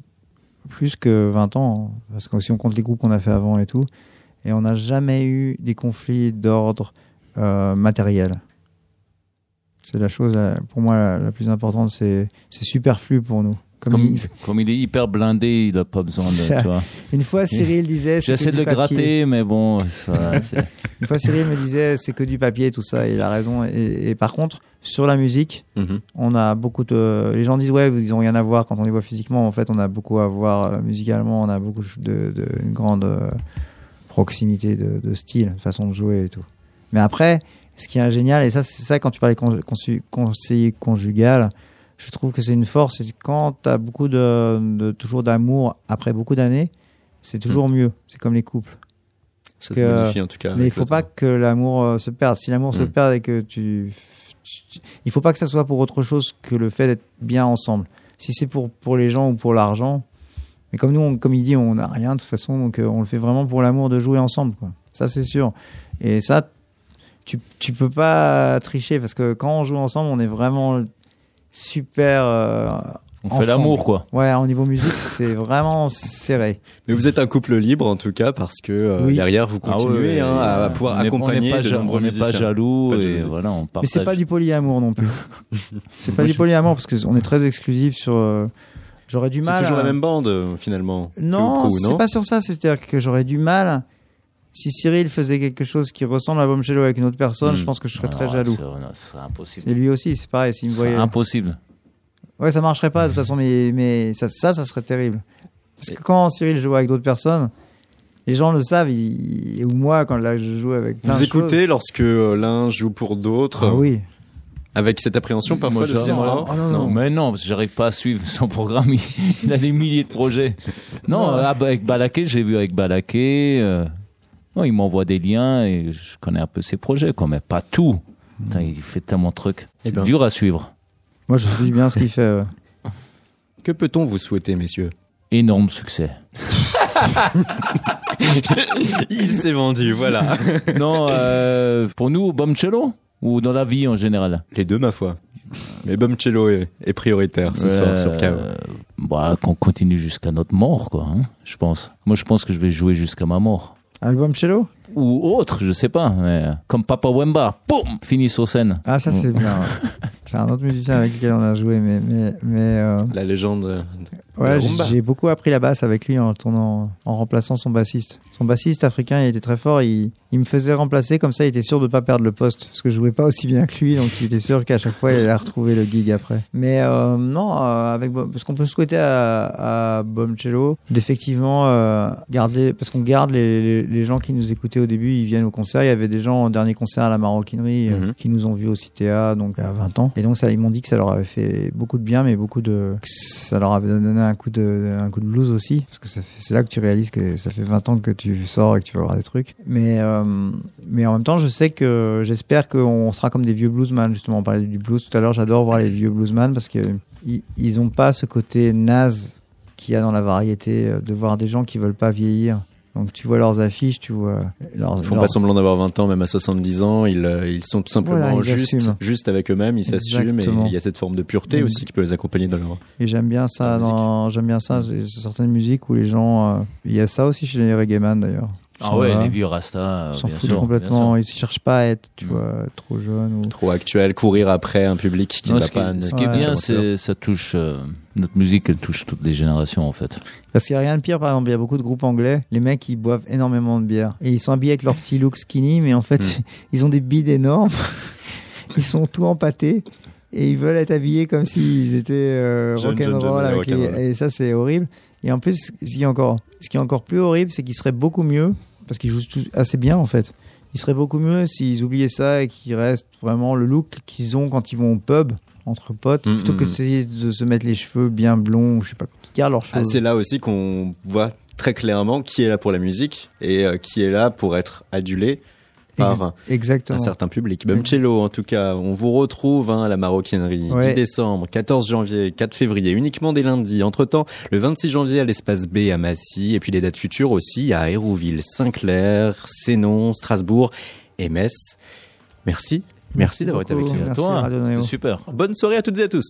plus que 20 ans. parce que si on compte les groupes qu'on a fait avant et tout, et on n'a jamais eu des conflits d'ordre euh, matériel. C'est la chose, pour moi, la, la plus importante. C'est superflu pour nous Comme Comme, il- comme il est hyper blindé, il a pas besoin de. Tu vois. une fois Cyril disait J'essaie de le papier. gratter, mais bon, ça, Une fois Cyril me disait c'est que du papier tout ça, il a raison. Et, et par contre sur la musique, Mhm. on a beaucoup de. Les gens disent ouais ils ont rien à voir quand on les voit physiquement. En fait on a beaucoup à voir euh, musicalement, on a beaucoup de, de une grande euh, proximité de, de style, de façon de jouer et tout. Mais après, ce qui est génial et ça c'est ça quand tu parlais con- consu- conseiller conjugal, je trouve que c'est une force. C'est quand tu as beaucoup de, de toujours d'amour après beaucoup d'années, c'est toujours mieux. C'est comme les couples. Ça que- en tout cas. Mais il faut pas temps. que l'amour euh, se perde. Si l'amour se Mm. perd et que tu, tu- il faut pas que ça soit pour autre chose que le fait d'être bien ensemble. Si c'est pour pour les gens ou pour l'argent, mais comme nous, on- comme il dit, on n'a rien de toute façon, donc euh, on le fait vraiment pour l'amour de jouer ensemble, quoi. Ça c'est sûr. Et ça, tu tu peux pas tricher parce que quand on joue ensemble, on est vraiment super. euh, on fait l'amour, quoi. ouais, au niveau musique, c'est vraiment serré. Mais vous êtes un couple libre en tout cas parce que euh, Oui. derrière vous Ah continuez ouais, hein, à pouvoir on accompagner on est pas de ja- nombreux On n'est pas musiciens. jaloux Pas et voilà, on Mais partage. c'est pas du polyamour non plus. c'est pas du polyamour parce qu'on est très exclusif sur. euh, J'aurais du C'est mal. toujours à- la même bande finalement. Non, c'est pas sur ça. C'est-à-dire que j'aurais du mal. Si Cyril faisait quelque chose qui ressemble à Bombshello avec une autre personne, Hmm. je pense que je serais Ah très non, jaloux. c'est- non, C'est impossible. Et lui aussi, c'est pareil. S'il me C'est voyait. impossible. Ouais, ça marcherait pas de toute façon, mais, mais ça, ça, ça serait terrible. Parce que quand Cyril joue avec d'autres personnes, les gens le savent. ils- et ou moi, quand là, je joue avec. plein Vous de écoutez lorsque euh, l'un joue pour d'autres. Ah oui. avec cette appréhension parfois Moi, de dire j'adore. oh, Oh, non, non. Mais non, parce que j'arrive pas à suivre son programme. Il, il a des milliers de projets. Non, Non. ah, bah, avec Balaké, j'ai vu avec Balaké. euh, non, il m'envoie des liens et je connais un peu ses projets, quoi, mais pas tout. Putain, il fait tellement de trucs. Eh C'est ben. dur à suivre. Moi, je suis bien ce qu'il fait. ouais. Que peut-on vous souhaiter messieurs? Énorme succès. Il s'est vendu, voilà. non, euh, pour nous, Bomcello ou dans la vie en général? Les deux ma foi. Mais Bomcello est, est prioritaire ce soir Euh, sur KO. Bah, qu'on continue jusqu'à notre mort, quoi. hein, je pense. Moi, je pense que je vais jouer jusqu'à ma mort. Album cello? Ou autre, je sais pas. Mais comme Papa Wemba, boum, fini sur scène. Ah, ça, c'est bien. C'est un autre musicien avec lequel on a joué, mais. mais, mais euh, La légende. Ouais, rumba. j'ai beaucoup appris la basse avec lui en tournant, en remplaçant son bassiste. Son bassiste africain, il était très fort. Il, il me faisait remplacer comme ça. Il était sûr de pas perdre le poste parce que je jouais pas aussi bien que lui, donc il était sûr qu'à chaque fois il allait retrouver le gig après. Mais euh, non, euh, avec parce qu'on peut souhaiter à, à Bomcello d'effectivement euh, garder, parce qu'on garde les, les, les gens qui nous écoutaient au début, ils viennent au concert. Il y avait des gens au dernier concert à la Maroquinerie euh, Mhm. qui nous ont vus au CTA, donc à 20 ans. Et donc ça, ils m'ont dit que ça leur avait fait beaucoup de bien, mais beaucoup de, que ça leur avait donné un coup de, un coup de blues aussi, parce que c'est là que tu réalises que ça fait 20 ans que tu sors et que tu vas voir des trucs. Mais, euh, mais en même temps, je sais que j'espère qu'on sera comme des vieux bluesman, justement. On parlait du blues tout à l'heure, j'adore voir les vieux bluesman parce que ils, ils ont pas ce côté naze qu'il y a dans la variété, euh, de voir des gens qui veulent pas vieillir. Donc tu vois leurs affiches, tu vois leurs, Ils font leurs- pas semblant d'avoir 20 ans, même à 70 ans. Ils, euh, ils sont tout simplement Voilà, juste, avec eux-mêmes. Ils s'assument et il y a cette forme de pureté Mm. aussi qui peut les accompagner dans leur. Et j'aime bien ça dans, j'aime bien ça. J'ai certaines musiques où les gens, euh, il y a ça aussi chez les reggaeman d'ailleurs. Ah ouais, là, les vieux Rasta, Ils s'en foutent complètement. Ils cherchent pas à être, tu Mm. vois, trop jeunes ou. Trop actuel, courir après un public qui ne va ce, qui, pas. ce qui est bien, c'est ça touche euh, notre musique, elle touche toutes les générations en fait. Parce qu'il n'y a rien de pire, par exemple, il y a beaucoup de groupes anglais, les mecs ils boivent énormément de bière. Et ils sont habillés avec leur petit look skinny, mais en fait, Mm. ils ont des bides énormes, ils sont tout empâtés, et ils veulent être habillés comme s'ils étaient euh, rock'n'roll. rock'n'roll. Et ça, c'est horrible. Et en plus, ce qui est encore, ce qui est encore plus horrible, c'est qu'ils seraient beaucoup mieux, parce qu'ils jouent assez bien en fait. Ils seraient beaucoup mieux s'ils oubliaient ça et qu'ils restent vraiment le look qu'ils ont quand ils vont au pub entre potes, Mm, plutôt mm, que mm. d'essayer de se mettre les cheveux bien blonds, ou je sais pas, qu'ils gardent leurs Ah, cheveux. c'est là aussi qu'on voit très clairement qui est là pour la musique et euh, qui est là pour être adulé par Exactement. un certain public. Bumcello, en tout cas, on vous retrouve hein, à la maroquinerie. Ouais. 10 décembre, 14 janvier, 4 février, uniquement des lundis. Entre-temps, le 26 janvier à l'espace B à Massy, et puis les dates futures aussi à Hérouville, Saint-Clair, Sénon, Strasbourg et Metz. Merci. Merci d'avoir été avec nous. c'était super. Bonne soirée à toutes et à tous.